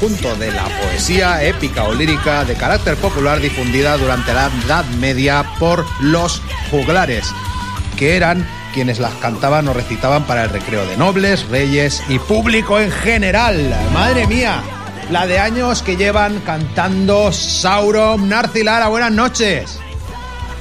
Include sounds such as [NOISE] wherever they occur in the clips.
conjunto de la poesía épica o lírica de carácter popular difundida durante la Edad Media por los juglares, que eran quienes las cantaban o recitaban para el recreo de nobles, reyes y público en general. ¡Madre mía! La de años que llevan cantando Sauron Narcilara. Buenas noches.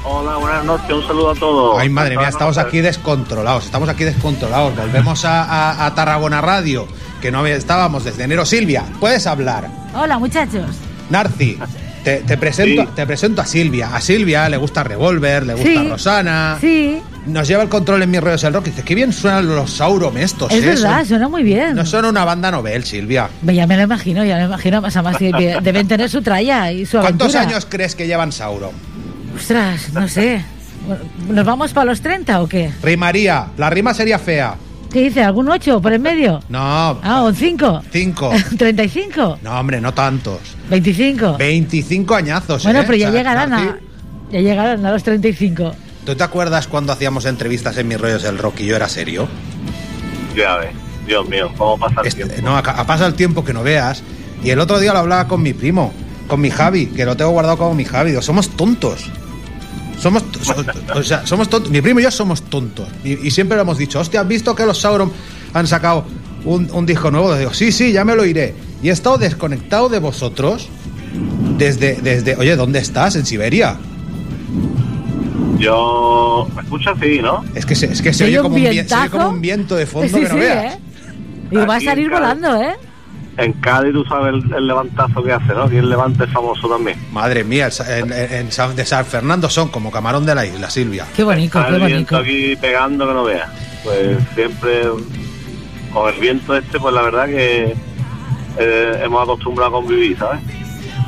Hola, buenas noches, un saludo a todos. Ay, madre mía, estamos aquí descontrolados, estamos aquí descontrolados. Volvemos a, a- a Tarragona Radio, que no estábamos desde enero. Silvia, puedes hablar. Hola, muchachos. Narci, te, te presento, Sí. te presento a Silvia. A Silvia le gusta Revolver, le gusta Sí. Rosana. Sí, Nos lleva el control en mis rollos el rock. y Dice, qué bien suenan los Sauron estos. es ¿eh? verdad, Son- suena muy bien. no son una banda novel, Silvia. Ya me lo imagino, ya me lo imagino. Más que que deben tener su tralla y su aventura. ¿Cuántos años crees que llevan Sauron? Ostras, no sé. ¿Nos vamos para los 30 o qué? Rimaría, la rima sería fea. ¿Qué dice? ¿Algún 8 por en medio? No, Ah, ¿un 5? cinco. ¿35? [LAUGHS] No, hombre, no tantos. ¿25? 25 añazos. Bueno, ¿eh? pero ya llegarán a, ya llegarán a los 35. ¿Tú te acuerdas cuando hacíamos entrevistas en mis rollos del rock y yo era serio? Ya ves, Dios mío, ¿cómo pasa el Este- tiempo? no, ha, ha pasado el tiempo que no veas. Y el otro día lo hablaba con mi primo, con mi Javi, que lo tengo guardado como mi Javi. Digo, somos tontos. Somos, o sea, somos tontos. Mi primo y yo somos tontos. Y, y siempre lo hemos dicho, hostia, ¿has visto que los Sauron han sacado un, un disco nuevo? Digo, sí, sí, ya me lo iré. Y he estado desconectado de vosotros desde, desde, oye, ¿dónde estás? ¿En Siberia? Yo... ¿Me escuchas? Sí, ¿no? Es que se, es que se, oye como un, se oye como un viento de fondo sí, que no sí, veas. ¿eh? Digo, va a salir volando, ¿eh? En Cádiz tú sabes el, el levantazo que hace, ¿no? Y el levante es famoso también. Madre mía, en, en- en San- de San Fernando son como camarón de la isla, Silvia. Qué bonito, Está qué el viento bonito. aquí pegando que no veas. Pues siempre con el viento este, pues la verdad que eh, hemos acostumbrado a convivir, ¿sabes?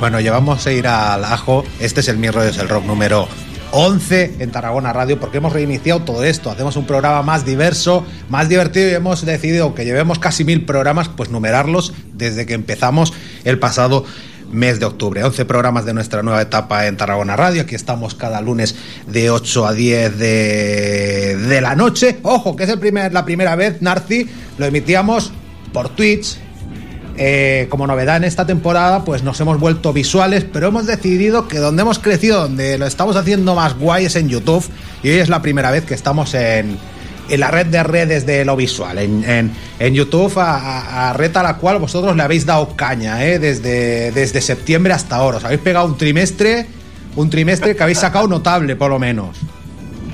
Bueno, llevamos a ir al ajo. Este es el Mi Rollos el Rock número 11 en Tarragona Radio porque hemos reiniciado todo esto. Hacemos un programa más diverso, más divertido y hemos decidido que llevemos casi mil programas, pues numerarlos desde que empezamos el pasado mes de octubre. 11 programas de nuestra nueva etapa en Tarragona Radio. Aquí estamos cada lunes de 8 a 10 de, de la noche. Ojo, que es el primer, la primera vez, Narci, lo emitíamos por Twitch, eh, como novedad en esta temporada, pues nos hemos vuelto visuales, pero hemos decidido que donde hemos crecido, donde lo estamos haciendo más guay es en YouTube, y hoy es la primera vez que estamos en, en la red de redes de lo visual, en, en- YouTube, a, a- red a la cual vosotros le habéis dado caña, ¿eh? desde, desde septiembre hasta ahora. Os habéis pegado un trimestre, un trimestre que habéis sacado notable, por lo menos.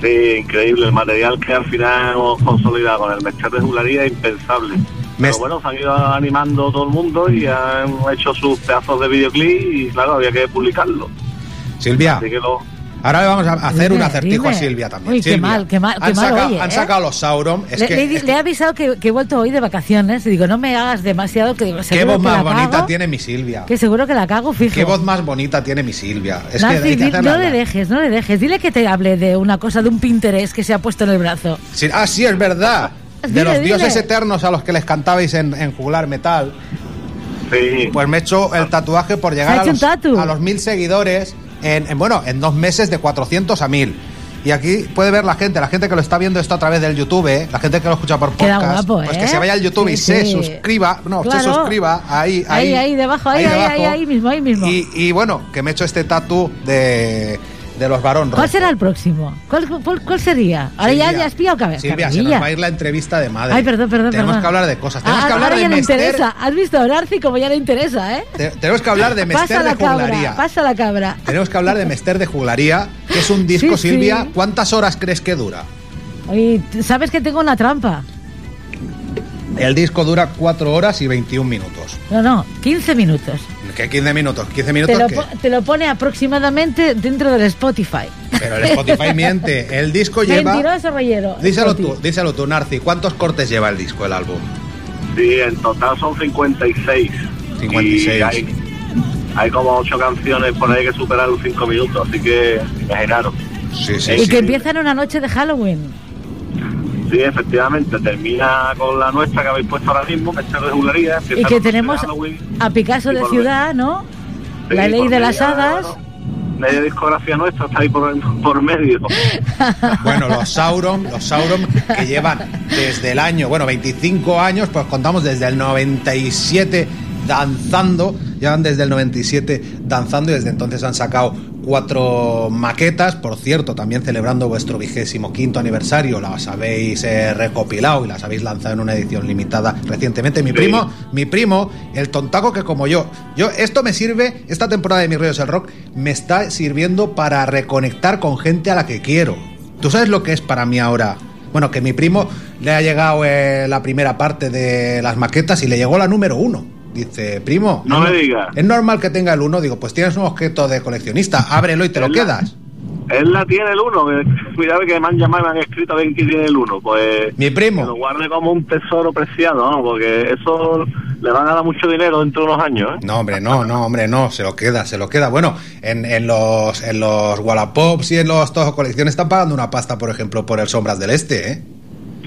Sí, increíble. El material que al final hemos consolidado con el Mester de Juglaría es impensable. Mes- Pero bueno, se han ido animando todo el mundo y han hecho sus pedazos de videoclip y claro, había que publicarlo. Silvia, Así que lo, ahora le vamos a hacer un Dime, acertijo a dime. Silvia también. Uy, qué Silvia, mal, qué mal, qué han mal sacado, oye, han ¿eh? sacado los Sauron. Es le, que, le- es le he avisado que, que he vuelto hoy de vacaciones y digo, no me hagas demasiado que Qué voz que más la bonita cago, tiene mi Silvia. Que seguro que la cago, fijo. Qué voz más bonita tiene mi Silvia. Es Nancy, que hay que di- no le dejes, no le dejes. Dile que te hable de una cosa, de un Pinterest que se ha puesto en el brazo. Sí, ah, sí, es verdad. De los dile. dioses eternos a los que les cantabais en, en Juglar Metal, sí, pues me he hecho el tatuaje por llegar a los, a los mil seguidores en, en, bueno, en dos meses de 400 a 1000. Y aquí puede ver la gente, la gente que lo está viendo esto a través del YouTube, ¿eh? la gente que lo escucha por Queda podcast, guapo, pues ¿eh? que se vaya al YouTube y se sí. suscriba, no, se suscriba ahí, ahí, Ahí, ahí, debajo, ahí, ahí, debajo. ahí, ahí mismo, ahí mismo. Y, y bueno, que me he hecho este tatu de, de los varón ¿Cuál será el próximo? ¿Cuál, cuál, cuál sería? Ahora ya, Silvia, ya has pillado cabeza. Silvia, se nos va a ir la entrevista de madre. Ay, perdón, perdón, Tenemos perdón. que hablar de cosas. Tenemos Ah, que hablar ahora de ya le interesa. ¿Has visto a Narci como ya le interesa, eh? te- Tenemos que hablar de Mester de la juglaría. pasa la cabra. Tenemos que hablar de Mester de juglaría, que es un [LAUGHS] disco, Sí, sí. Silvia. ¿Cuántas horas crees que dura? Oye, ¿sabes que tengo una trampa? El disco dura 4 horas y 21 minutos. No, no, 15 minutos. ¿Qué 15 minutos? ¿15 Te minutos lo, qué? po- te lo pone aproximadamente dentro del Spotify. Pero el Spotify [LAUGHS] miente. El disco lleva. Mentiroso rollero. Díselo Spotify. tú, díselo tú, Narci. ¿Cuántos cortes lleva el disco, el álbum? sí, en total son 56. 56. Y hay, hay como 8 canciones por ahí que superan los 5 minutos, así que imaginaros. Sí, sí, Y sí. que empieza en una noche de Halloween. Sí, efectivamente, termina con la nuestra que habéis puesto ahora mismo, Mester de Juglaría. empieza Y que tenemos a Picasso de Ciudad, ¿no? Sí, la ley de las hadas. bueno, media discografía nuestra está ahí por, por medio. [LAUGHS] Bueno, los Sauron, los Sauron que llevan desde el año, bueno, 25 años, pues contamos desde el 97 danzando, llevan desde el 97 danzando y desde entonces han sacado cuatro maquetas, por cierto, también celebrando vuestro vigésimo quinto aniversario, las habéis eh, recopilado y las habéis lanzado en una edición limitada recientemente. Mi Sí. primo, mi primo, el tontaco que como yo, yo esto me sirve, esta temporada de Mi Rollo es el Rock me está sirviendo para reconectar con gente a la que quiero. ¿Tú sabes lo que es para mí ahora? Bueno, que mi primo le ha llegado eh, la primera parte de las maquetas y le llegó la número uno. Dice, primo, No me digas. Es normal que tenga el uno. Digo, pues tienes un objeto de coleccionista, ábrelo y te lo la- quedas. Él la tiene el uno, que- cuidado que me han llamado y me han escrito a ver quién tiene el uno. Pues Mi primo. que lo guarde como un tesoro preciado, ¿no? Porque eso le van a dar mucho dinero dentro de unos años, ¿eh? No, hombre, no, no, hombre, no, se lo queda, se lo queda. Bueno, en, en los en los Wallapops y en los Toho Colección están pagando una pasta, por ejemplo, por el Sombras del Este, ¿eh?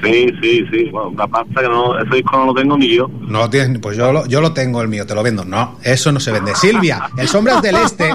Sí, sí, sí. Bueno, una pasta que no, ese disco no lo tengo ni yo. No lo tienes, pues yo lo, yo lo tengo el mío, te lo vendo. No, eso no se vende. Silvia, el Sombras del Este,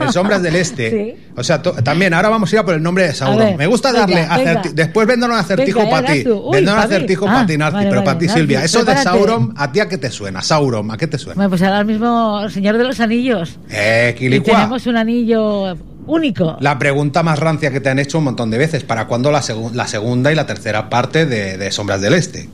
el Sombras del Este. Sí. O sea, también ahora vamos a ir a por el nombre de Sauron. Me gusta darle venga. después vendo un acertijo para ti. Vendo un acertijo Ah, para ti, Narci, pero para ti, Silvia. Eso de. Sauron, ¿a ti a qué te suena? Sauron, ¿a qué te suena? Bueno, pues ahora mismo, el Señor de los Anillos. Eh, Y Quilicua. tenemos un anillo único. La pregunta más rancia que te han hecho un montón de veces, ¿para cuándo la, segu- la segunda y la tercera parte de, de Sombras del Este?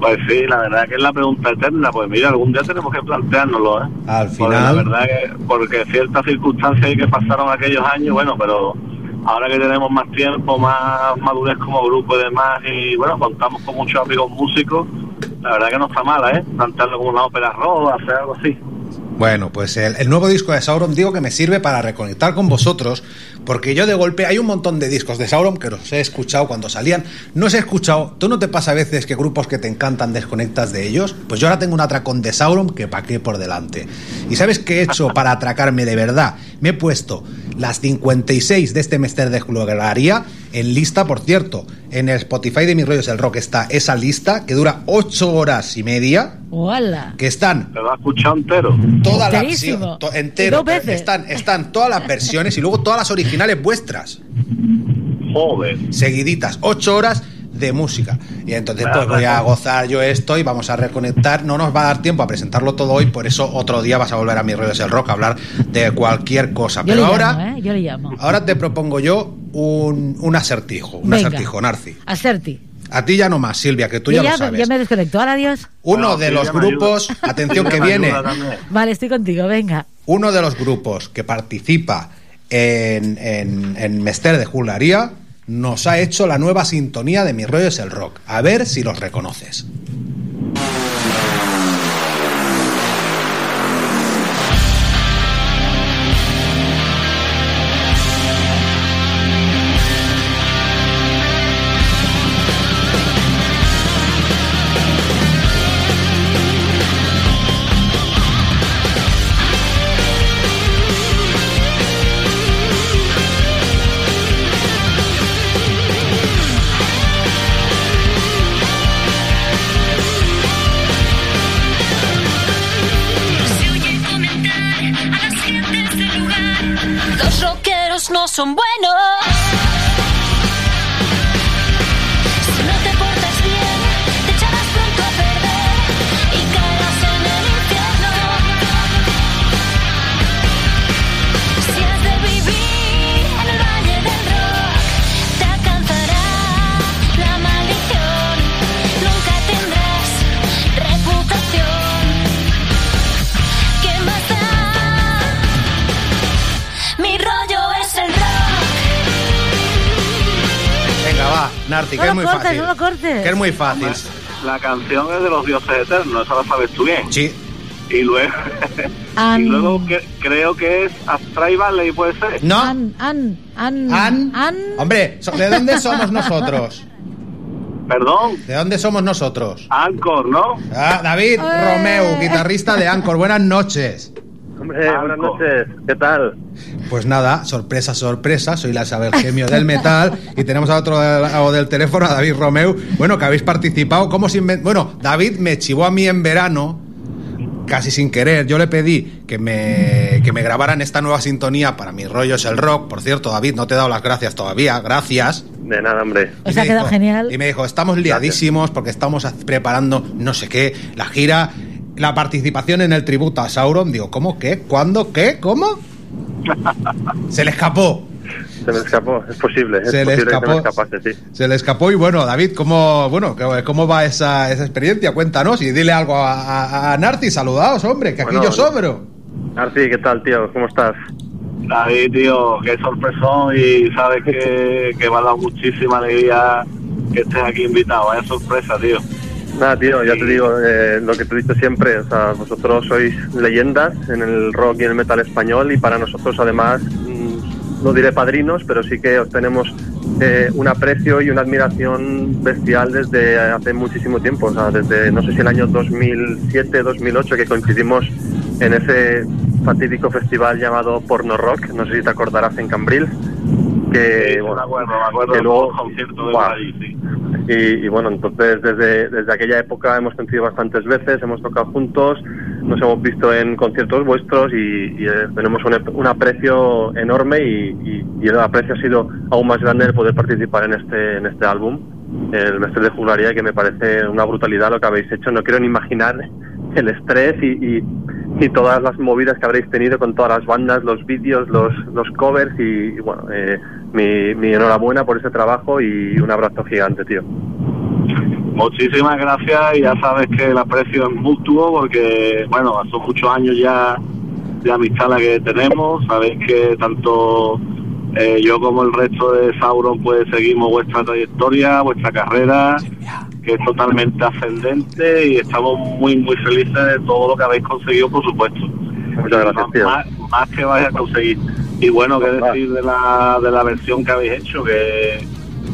Pues sí, la verdad que es la pregunta eterna. Pues mira, algún día tenemos que planteárnoslo, ¿eh? Al Porque final- la verdad que, porque ciertas circunstancias ahí que pasaron aquellos años, bueno, pero ahora que tenemos más tiempo, más madurez como grupo y demás, y bueno, contamos con muchos amigos músicos, la verdad que no está mala, ¿eh? Plantearlo como una ópera roja, hacer algo así. Bueno, pues el, nuevo disco de Sauron digo que me sirve para reconectar con vosotros, porque yo de golpe hay un montón de discos de Sauron que los he escuchado cuando salían, no os he escuchado, ¿tú no te pasa a veces que grupos que te encantan desconectas de ellos? Pues yo ahora tengo un atracón de Sauron que pa' qué por delante. ¿Y sabes qué he hecho para atracarme de verdad? Me he puesto las 56 de este Mester de Gloria en lista, por cierto, en el Spotify de Mis Rollos el Rock está esa lista que dura 8 horas y media, ¡Hola! que están Te lo has escuchado entero. toda la to- Y entero, dos veces. están, están todas las versiones y luego todas las originales vuestras, Joder. seguiditas, ocho horas de música. Y entonces pues voy a gozar yo esto y vamos a reconectar. No nos va a dar tiempo a presentarlo todo hoy, por eso otro día vas a volver a mi rollo el rock a hablar de cualquier cosa. Yo Pero le ahora, llamo, ¿eh? Yo le llamo. ahora te propongo yo un, un acertijo, un Venga. acertijo, Narci. Acerti. A ti ya no más, Silvia, que tú ya, ya, lo sabes. ya me desconecto. Ahora adiós. Uno Bueno, de los grupos, [LAUGHS] ayuda. atención que viene. Vale, estoy contigo. Venga. uno de los grupos que participa en, en, en Mester de Jularía nos ha hecho la nueva sintonía de Mi rollo es el rock. A ver si los reconoces. Son buenos. Es muy cortes, fácil. no lo cortes. Que es muy fácil. La canción es de los dioses eternos, eso lo sabes tú bien. Sí. Y luego, An- [LAUGHS] y luego que- creo que es Astray Valley, puede ser. ¿No? An, an, an, An. an. Hombre, ¿de dónde somos nosotros? Perdón, ¿De dónde somos nosotros? Anchor, ¿no? Ah, David Eh. Romeu, guitarrista de Anchor. Buenas noches. Hombre, buenas noches, ¿qué tal? Pues nada, sorpresa, sorpresa, soy la Isabel Gemio del Metal [LAUGHS] y tenemos a otro lado del teléfono, a David Romeu. Bueno, que habéis participado, ¿cómo se inven- Bueno, David me chivó a mí en verano casi sin querer, yo le pedí que me, que me grabaran esta nueva sintonía para mis rollos el rock. Por cierto, David, no te he dado las gracias todavía. Gracias. De nada, hombre. Os Y ha me quedado dijo- genial. Y me dijo, estamos liadísimos porque estamos preparando no sé qué, la gira, la participación en el tributo a Sauron. Digo, ¿cómo? ¿Qué? ¿Cuándo? ¿Qué? ¿Cómo? [LAUGHS] Se le escapó. Se me escapó, es posible, es Se le posible que se me escapó. escapase, sí. Se le escapó y bueno, David, ¿cómo, bueno, cómo va esa, esa experiencia? Cuéntanos y dile algo a, a, a Narci. Saludaos, hombre, que aquí Bueno, yo sobro. Arti, ¿qué tal, tío? ¿Cómo estás? David, tío, qué sorpresón y sabes que, que me ha dado muchísima alegría que estés aquí invitado. Vaya sorpresa, tío. Nada, tío, ya te digo eh, lo que te he dicho siempre. O sea, vosotros sois leyendas en el rock y en el metal español y para nosotros, además, mm, no diré padrinos, pero sí que os tenemos eh, un aprecio y una admiración bestial desde hace muchísimo tiempo. O sea, desde no sé si el año 2007, 2008, que coincidimos en ese fatídico festival llamado Porno Rock. No sé si te acordarás en Cambrils. Que, Sí, bueno, me acuerdo, me acuerdo que de luego- de allí, sí. y, y bueno, entonces desde, desde aquella época hemos coincidido bastantes veces, hemos tocado juntos, nos hemos visto en conciertos vuestros y, y, eh, tenemos un, un aprecio enorme y, y- y el aprecio ha sido aún más grande el poder participar en este, en este álbum, el Mestre de Juglaría, que me parece una brutalidad lo que habéis hecho. No quiero ni imaginar el estrés y, y- todas las movidas que habréis tenido con todas las bandas, los vídeos, los, los covers y, bueno, eh, mi, mi enhorabuena por ese trabajo y un abrazo gigante, tío. Muchísimas gracias y ya sabes que el aprecio es mutuo porque, bueno, son muchos años ya de amistad la que tenemos. Sabéis que tanto eh, yo como el resto de Sauron pues seguimos vuestra trayectoria, vuestra carrera, que es totalmente ascendente y estamos muy, muy felices de todo lo que habéis conseguido, por supuesto. Muchas gracias, tío. Más, más que vais a conseguir. Y bueno, qué decir de la, de la versión que habéis hecho, que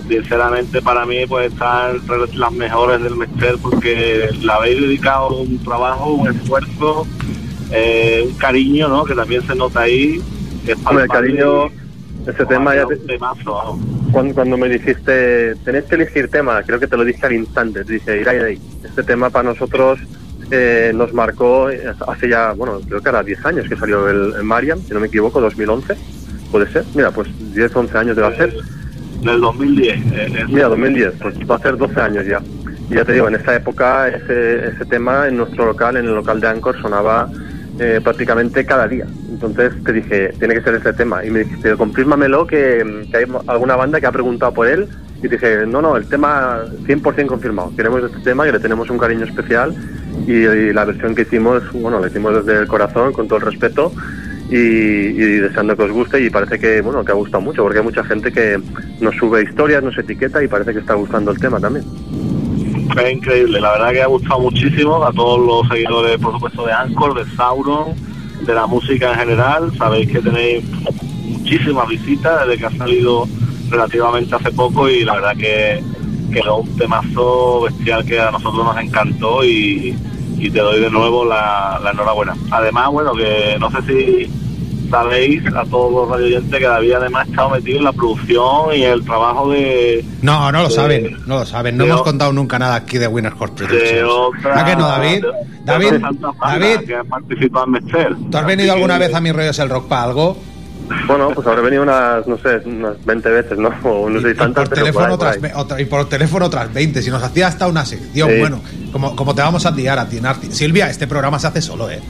sinceramente para mí pues está entre las mejores del Mester porque le habéis dedicado un trabajo, un esfuerzo, eh, un cariño, ¿no? Que también se nota ahí. que es el cariño, ese tema ya te- temazo, cuando, cuando me dijiste, tenés que elegir tema, creo que te lo dije al instante, te dije, Irai, este tema para nosotros eh, nos marcó eh, hace ya, bueno, creo que era 10 años que salió el, el Mariam, si no me equivoco, 2011, puede ser, mira, pues 10, 11 años debe ser. Del 2010. eh, Mira, 2010, pues va a ser 12 años ya. Y ya te digo, en esa época ese, ese tema en nuestro local, en el local de Anchor, sonaba eh, prácticamente cada día. Entonces te dije, tiene que ser ese tema. Y me dijiste, confírmamelo que, que hay alguna banda que ha preguntado por él. Y dije, no, no, el tema 100% confirmado. Queremos este tema y le tenemos un cariño especial. Y, y la versión que hicimos, bueno, la hicimos desde el corazón, con todo el respeto y, y deseando que os guste y parece que bueno que ha gustado mucho porque hay mucha gente que nos sube historias, nos etiqueta y parece que está gustando el tema también. Es increíble, la verdad que ha gustado muchísimo a todos los seguidores, por supuesto, de Anchor, de Sauron, de la música en general. Sabéis que tenéis muchísimas visitas desde que ha salido relativamente hace poco y la verdad que quedó un temazo bestial que a nosotros nos encantó y, y te doy de nuevo la, la enhorabuena. Además, bueno, que no sé si sabéis a todos los radioyentes que David además ha estado metido en la producción y el trabajo de, No, no lo de- saben, no lo saben. No hemos o- contado nunca nada aquí de Winner Horse Productions. otra ¿A que no, David? David, David, que participado en Mester. ¿tú has venido alguna vez a mis rollos el rock para algo? Bueno, pues habré venido unas, no sé, unas 20 veces, ¿no? [LAUGHS] O no sé Y si tantas, por pero por ahí, teléfono por otras, otra- y por teléfono otras 20. Si nos hacía hasta una sección, Sí. bueno, como, como te vamos a tirar a ti, Narti. Silvia, este programa se hace solo, ¿eh?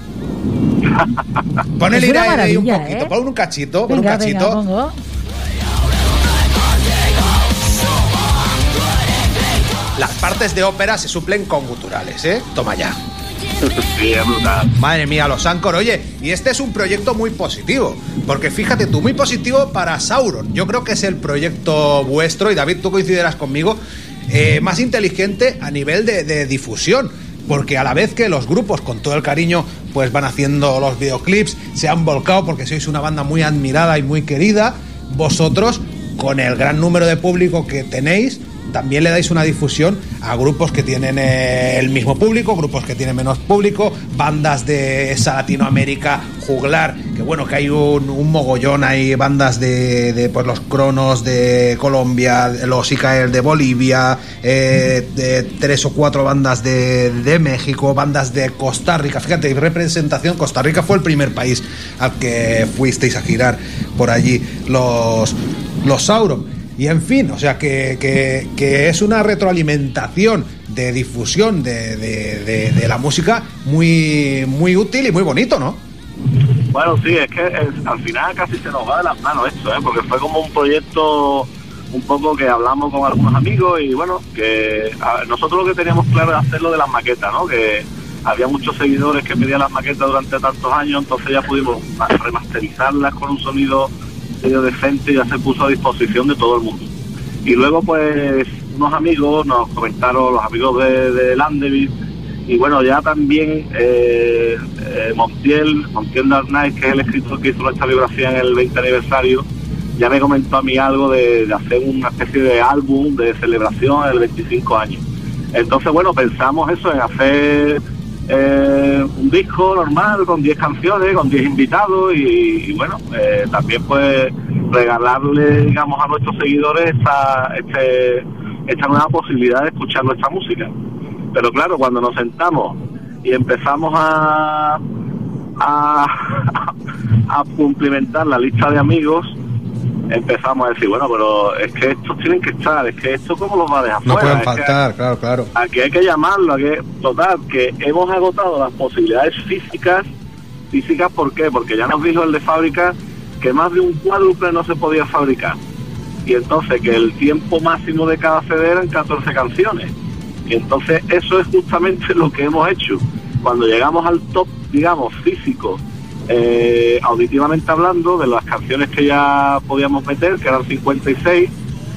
Pon el Es una irae ahí un poquito, ¿eh? pon un cachito, pon Venga, un venga, cachito. pongo. Las partes de ópera se suplen con guturales, ¿eh? Toma ya. [LAUGHS] Madre mía, los Ancor. Oye, y este es un proyecto muy positivo. Porque fíjate tú, muy positivo para Sauron. Yo creo que es el proyecto vuestro, y David, tú coincidirás conmigo, eh, más inteligente a nivel de, de difusión. Porque a la vez que los grupos, con todo el cariño, pues van haciendo los videoclips, se han volcado porque sois una banda muy admirada y muy querida, vosotros, con el gran número de público que tenéis, también le dais una difusión a grupos que tienen eh, el mismo público, grupos que tienen menos público, bandas de esa Latinoamérica juglar, que bueno, que hay un, mogollón, hay bandas de, de, pues los Cronos de Colombia, los ICAER de Bolivia, eh, de tres o cuatro bandas de, de México, bandas de Costa Rica. Fíjate, representación, Costa Rica fue el primer país al que fuisteis a girar por allí los, los Sauron. Y en fin, o sea que, que, que es una retroalimentación de difusión de, de, la música muy, muy útil y muy bonito, ¿no? Bueno, sí, es que al final casi se nos va de las manos esto, ¿eh? porque fue como un proyecto un poco que hablamos con algunos amigos y bueno, que nosotros lo que teníamos claro era hacerlo de las maquetas, ¿no? Que había muchos seguidores que pedían las maquetas durante tantos años, entonces ya pudimos remasterizarlas con un sonido medio decente y ya se puso a disposición de todo el mundo. Y luego pues unos amigos nos comentaron, los amigos de, de y bueno, ya también eh, eh, Montiel, Montiel Darnay, que es el escritor que hizo nuestra biografía en el 20 aniversario, ya me comentó a mí algo de, de hacer una especie de álbum de celebración del 25 años. Entonces, bueno, pensamos eso, en hacer eh, un disco normal con 10 canciones, con 10 invitados y, bueno, eh, también pues regalarle, digamos, a nuestros seguidores esta, este, esta nueva posibilidad de escuchar nuestra música. Pero claro, cuando nos sentamos y empezamos a, a [LAUGHS] cumplimentar la lista de amigos, empezamos a decir, bueno, pero es que estos tienen que estar, es que esto cómo los va a dejar No fuera? pueden faltar, claro, claro. aquí hay que llamarlo, aquí, total, que hemos agotado las posibilidades físicas. Físicas, ¿por qué? Porque ya nos dijo el de fábrica que más de un cuádruple no se podía fabricar. Y entonces que el tiempo máximo de cada CD eran 14 canciones. Y entonces eso es justamente [LAUGHS] lo que hemos hecho. Cuando llegamos al top, digamos, físico, eh, auditivamente hablando, de las canciones que ya podíamos meter, que eran 56,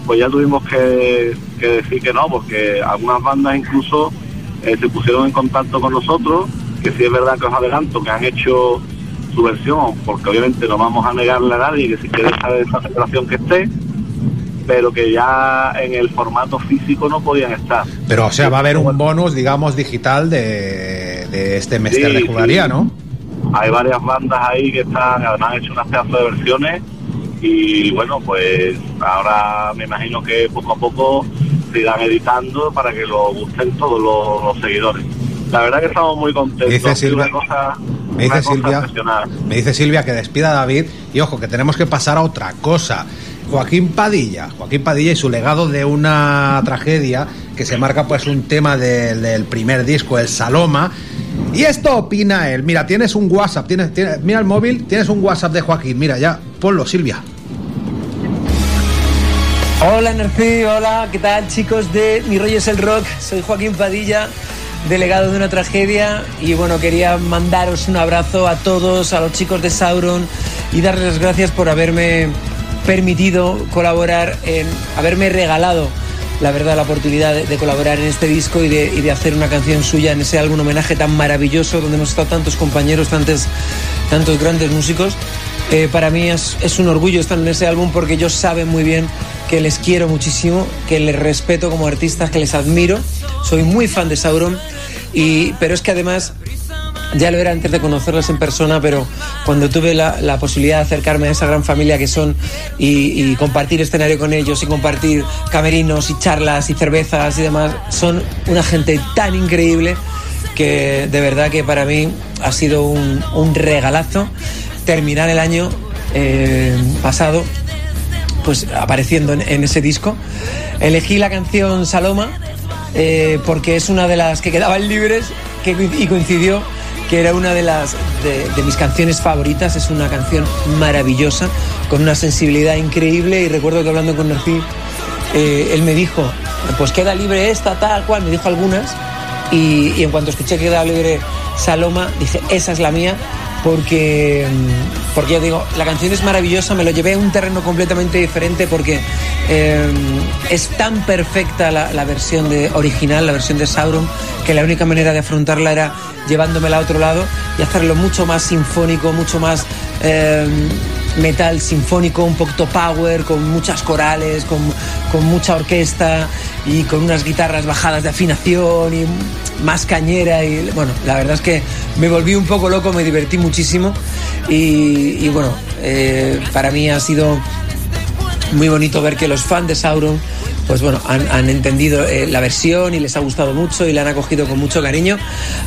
pues ya tuvimos que, que decir que no, porque algunas bandas incluso eh, se pusieron en contacto con nosotros, que sí es verdad que os adelanto, que han hecho su versión, porque obviamente no vamos a negarle a nadie que si quiere saber esa celebración que esté, pero que ya en el formato físico no podían estar. Pero, o sea, va a haber un bonus, digamos, digital de, de este Sí, de Jugaría, sí. ¿no? Hay varias bandas ahí que están, además han hecho unas pedazos de versiones y bueno, pues ahora me imagino que poco a poco se irán editando para que lo gusten todos los, los seguidores. La verdad que estamos muy contentos. Dice Silvia- una cosa, Me dice, Silvia, me dice Silvia que despida a David y ojo, que tenemos que pasar a otra cosa. Joaquín Padilla, Joaquín Padilla y su legado de una tragedia que se marca pues un tema del, primer disco, el Saloma. Y esto opina él. Mira, tienes un WhatsApp, tienes, mira el móvil, tienes un WhatsApp de Joaquín. Mira, ya, ponlo, Silvia. Hola Narcí, hola, ¿qué tal chicos de Mi Rollo es el Rock? Soy Joaquín Padilla, delegado de una tragedia y bueno, quería mandaros un abrazo a todos, a los chicos de Sauron y darles las gracias por haberme permitido colaborar, en haberme regalado la verdad la oportunidad de, colaborar en este disco y de, y de hacer una canción suya en ese álbum homenaje tan maravilloso donde hemos estado tantos compañeros, tantos, tantos grandes músicos. Eh, para mí es, es un orgullo estar en ese álbum porque ellos saben muy bien que les quiero muchísimo, que les respeto como artistas, que les admiro. Soy muy fan de Sauron, y, pero es que además ya lo era antes de conocerlos en persona, pero cuando tuve la, la posibilidad de acercarme a esa gran familia que son y, compartir escenario con ellos y compartir camerinos y charlas y cervezas y demás, son una gente tan increíble que de verdad que para mí ha sido un, un regalazo terminar el año eh, pasado pues apareciendo en, en ese disco. Elegí la canción Saloma eh, porque es una de las que quedaban libres que, y coincidió que era una de las de, mis canciones favoritas. Es una canción maravillosa con una sensibilidad increíble y recuerdo que hablando con Narcí eh, él me dijo pues queda libre esta tal cual me dijo algunas y, en cuanto escuché que quedaba libre Saloma dije esa es la mía porque, mm, porque ya digo, la canción es maravillosa, me lo llevé a un terreno completamente diferente porque eh, es tan perfecta la, versión de, original, la versión de Sauron, que la única manera de afrontarla era llevándomela a otro lado y hacerlo mucho más sinfónico, mucho más eh, metal sinfónico, un poquito power, con muchas corales, con, con mucha orquesta y con unas guitarras bajadas de afinación y más cañera. Y bueno, la verdad es que me volví un poco loco, me divertí muchísimo y, bueno, eh, para mí ha sido muy bonito ver que los fans de Sauron pues bueno, han, entendido eh, la versión y les ha gustado mucho y la han acogido con mucho cariño.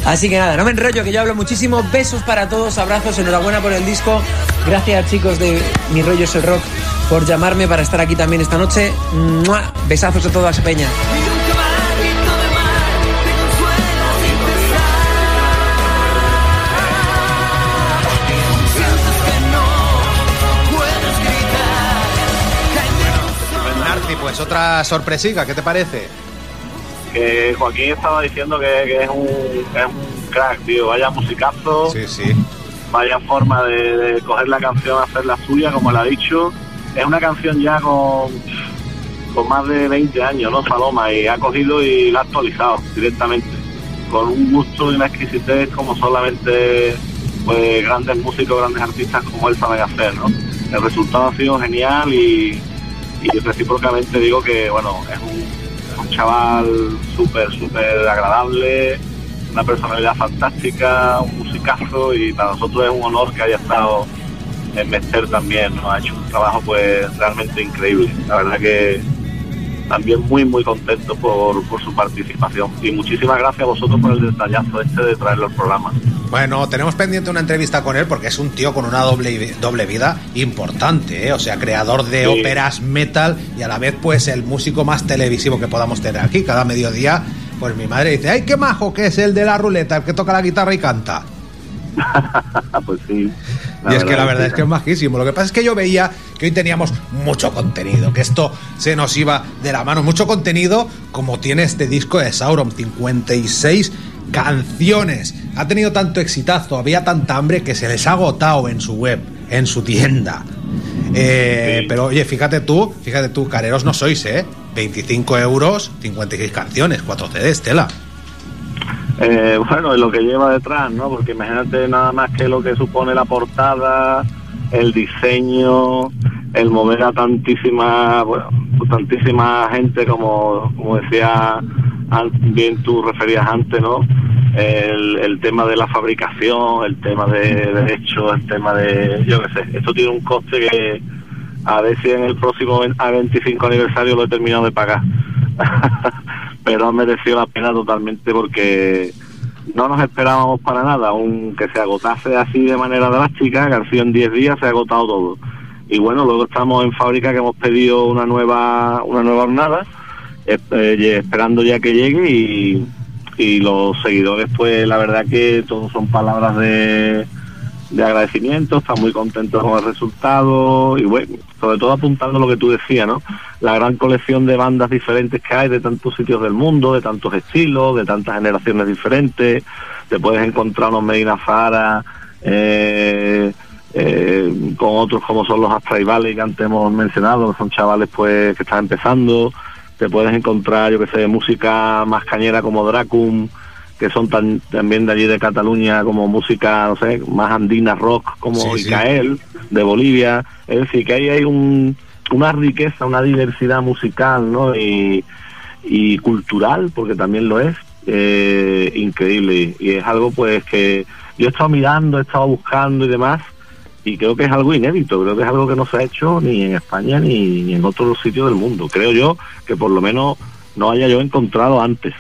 Así que nada, no me enrollo, que yo hablo muchísimo. Besos para todos, abrazos, enhorabuena por el disco. Gracias chicos de Mi Rollo es el Rock por llamarme para estar aquí también esta noche. Besazos a toda esa peña. Pues otra sorpresica, ¿qué te parece? Que Joaquín estaba diciendo que, que es, un, que es un crack, tío. Vaya musicazo, Sí, sí. vaya forma de, de coger la canción, hacerla suya, como le ha dicho. Es una canción ya con, con más de 20 años, ¿no? Saloma, y ha cogido y la ha actualizado directamente. Con un gusto y una exquisitez como solamente pues, grandes músicos, grandes artistas como él saben hacer, ¿no? El resultado ha sido genial y, y recíprocamente digo que, bueno, es un, chaval súper, súper agradable, una personalidad fantástica, un musicazo y para nosotros es un honor que haya estado en Mester también, ¿no? Ha hecho un trabajo pues realmente increíble. La verdad que también muy muy contento por, por su participación y muchísimas gracias a vosotros por el detallazo este de traerlo al programa. Bueno, tenemos pendiente una entrevista con él porque es un tío con una doble, doble vida importante, ¿eh? o sea, creador de Sí. óperas metal y a la vez pues el músico más televisivo que podamos tener aquí. Cada mediodía, pues mi madre dice, ¡ay, qué majo que es el de la ruleta, el que toca la guitarra y canta! [LAUGHS] pues sí. y es que la verdad es que es majísimo. Lo que pasa es que yo veía que hoy teníamos mucho contenido, que esto se nos iba de la mano. Mucho contenido como tiene este disco de Sauron, 56 canciones. Ha tenido tanto exitazo, había tanta hambre que se les ha agotado en su web, en su tienda. Eh, Sí. Pero oye, fíjate tú, fíjate tú, careros no sois, ¿eh? 25 euros, 56 canciones, 4 CDs, tela. Eh, bueno, lo que lleva detrás, ¿no? Porque imagínate nada más que lo que supone la portada, el diseño, el mover a tantísima, bueno, tantísima gente como, como decía bien tú referías antes, ¿no? El, el tema de la fabricación, el tema de derechos, el tema de, yo qué sé, esto tiene un coste que a ver si en el próximo a 25 aniversario lo he terminado de pagar. [LAUGHS] Pero ha merecido la pena totalmente porque no nos esperábamos para nada, aunque se agotase así de manera drástica, que han sido en 10 días se ha agotado todo. Y bueno, luego estamos en fábrica que hemos pedido una nueva una nueva jornada, eh, eh, esperando ya que llegue y, y los seguidores, pues la verdad que todos son palabras de, de agradecimiento, están muy contentos con el resultado y bueno, sobre todo apuntando lo que tú decías, ¿no? La gran colección de bandas diferentes que hay de tantos sitios del mundo, de tantos estilos, de tantas generaciones diferentes. Te puedes encontrar unos Medina Fara, eh, eh, con otros como son los Astray Valley que antes hemos mencionado, que son chavales pues que están empezando. Te puedes encontrar, yo que sé, música más cañera como Dracum, que son tan, también de allí de Cataluña, como música, no sé, más andina rock, como Sí, sí. Icael, de Bolivia. Es decir, que ahí hay un, una riqueza, una diversidad musical, ¿no? Y, y cultural, porque también lo es, eh, increíble. Y es algo, pues, que yo he estado mirando, he estado buscando y demás, y creo que es algo inédito, creo que es algo que no se ha hecho ni en España ni, ni en otros sitios del mundo. Creo yo que por lo menos no haya yo encontrado antes.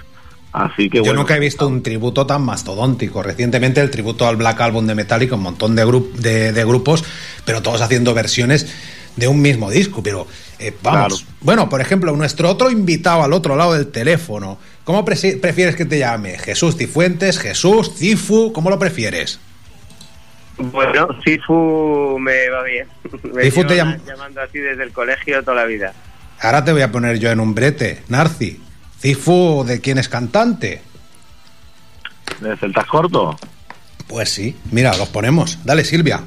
Así que Yo bueno, nunca he visto un tributo tan mastodóntico. Recientemente el tributo al Black Album de Metallica, un montón de, grup- de, de grupos, pero todos haciendo versiones de un mismo disco. Pero eh, vamos. Claro. Bueno, por ejemplo, nuestro otro invitado al otro lado del teléfono, ¿cómo prefieres que te llame? ¿Jesús Cifuentes? ¿Jesús? ¿Cifu? ¿Cómo lo prefieres? Bueno, Sifu me va bien. [LAUGHS] Me Sifu te llam- llamando así desde el colegio toda la vida. Ahora te voy a poner yo en un brete, Narci. ¿Cifu de quién es cantante? de celtas cortos. Pues sí, mira, los ponemos. Dale, Silvia.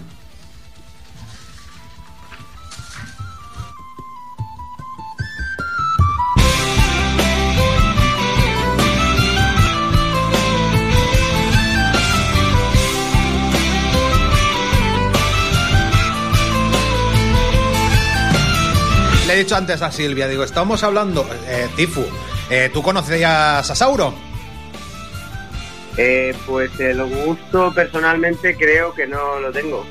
he dicho antes a Silvia, digo, estamos hablando, eh, Tifu, eh, ¿tú conocías a Sauron? Eh, pues el gusto personalmente creo que no lo tengo.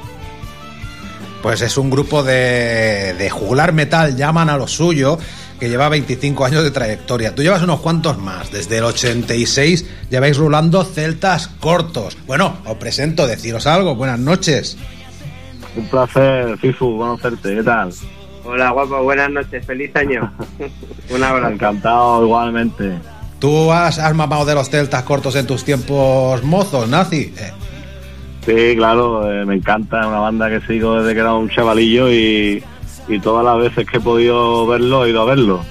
Pues es un grupo de, de juglar metal, llaman a lo suyo, que lleva 25 años de trayectoria. Tú llevas unos cuantos más. Desde el 86 lleváis rulando celtas cortos. Bueno, os presento, deciros algo. Buenas noches. Un placer, Fifu, conocerte. ¿Qué tal? Hola, guapo, buenas noches, feliz año. [LAUGHS] Un abrazo. Encantado igualmente. ¿Tú has, has mamado de los celtas cortos en tus tiempos mozos, Nazi? Eh, Sí, claro, eh, me encanta. Es una banda que sigo desde que era un chavalillo y, y todas las veces que he podido verlo, he ido a verlo.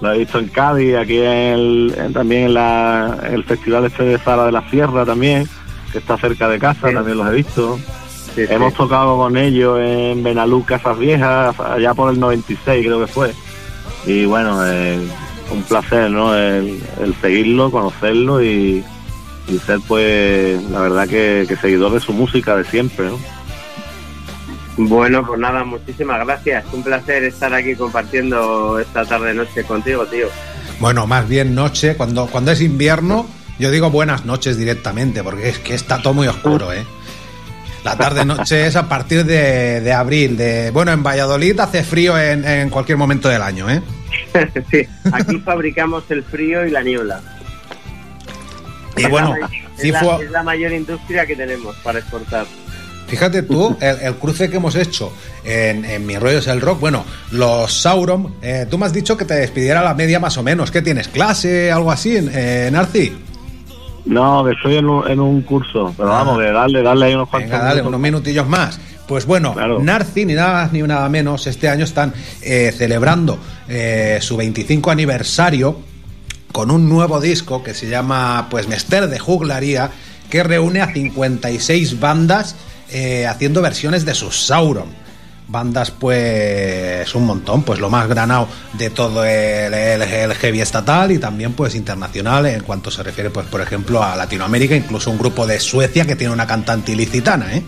Lo he visto en Cádiz, aquí en el- en- también en, la- el festival este de Zara de la Sierra también, que está cerca de casa, Sí. también los he visto. Sí, sí. Hemos tocado con ellos en Benalú, Casas Viejas, allá por el 96 creo que fue. Y bueno, eh, un placer, ¿no? El, el seguirlo, conocerlo y, y ser pues, la verdad que, que seguidor de su música de siempre, ¿no? Bueno, pues nada, muchísimas gracias. Un placer estar aquí compartiendo esta tarde-noche contigo, tío. Bueno, más bien noche. Cuando, cuando es invierno, yo digo buenas noches directamente, porque es que está todo muy oscuro, ¿eh? La tarde-noche es a partir de, de abril. De, bueno, en Valladolid hace frío en, en cualquier momento del año, ¿eh? [LAUGHS] sí, aquí fabricamos el frío y la niebla. Y Es bueno, la, es, la, es la mayor industria que tenemos para exportar. fíjate tú, [LAUGHS] el, el cruce que hemos hecho en, en Mi Rollo es el Rock. Bueno, los Sauron, eh, tú me has dicho que te despidiera a la media más o menos. ¿Qué tienes? ¿Clase? ¿Algo así, eh, Narci? No, que estoy en un, en un curso, pero Ah. vamos, que darle, darle ahí unos cuantos Venga, dale, minutos. unos minutillos más. Pues bueno, Claro. Narci, ni nada más ni nada menos, este año están eh, celebrando eh, su 25 aniversario con un nuevo disco que se llama pues Mester de Juglaría, que reúne a 56 bandas eh, haciendo versiones de sus Sauron. Bandas, pues, un montón, pues lo más granado de todo el, el- el heavy estatal y también, pues, internacional en cuanto se refiere, pues, por ejemplo, a Latinoamérica, incluso un grupo de Suecia que tiene una cantante ilicitana, ¿eh?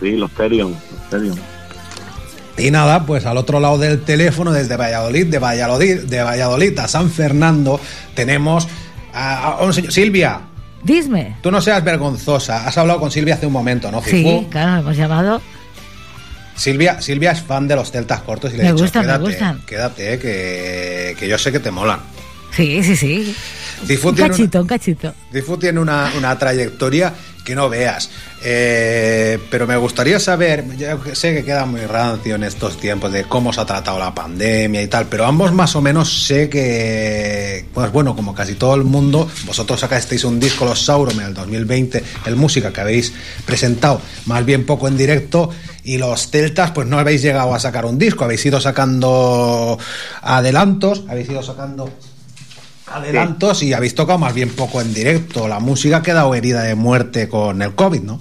Sí, los Therion, los Therion. Y nada, pues al otro lado del teléfono, desde Valladolid, de Valladolid, de Valladolid a San Fernando, tenemos a, a un señor. Silvia, Dime. tú no seas vergonzosa. Has hablado con Silvia hace un momento, ¿no? Sí, Fifu? claro, hemos llamado. Silvia, Silvia es fan de los celtas cortos y le he Me dicho, gustan, me gustan". quédate, que, que yo sé que te molan. Sí, sí, sí. Un una- cachito, un cachito. Difu tiene una, una trayectoria que no veas. Eh, pero me gustaría saber, yo sé que queda muy rancio en estos tiempos de cómo se ha tratado la pandemia y tal, pero ambos más o menos sé que, pues bueno, como casi todo el mundo, vosotros sacasteis un disco, Los Sauron, en el 2020, el música que habéis presentado más bien poco en directo, y los celtas, pues no habéis llegado a sacar un disco, habéis ido sacando adelantos, habéis ido sacando adelantos y habéis tocado más bien poco en directo. La música ha quedado herida de muerte con el COVID, ¿no?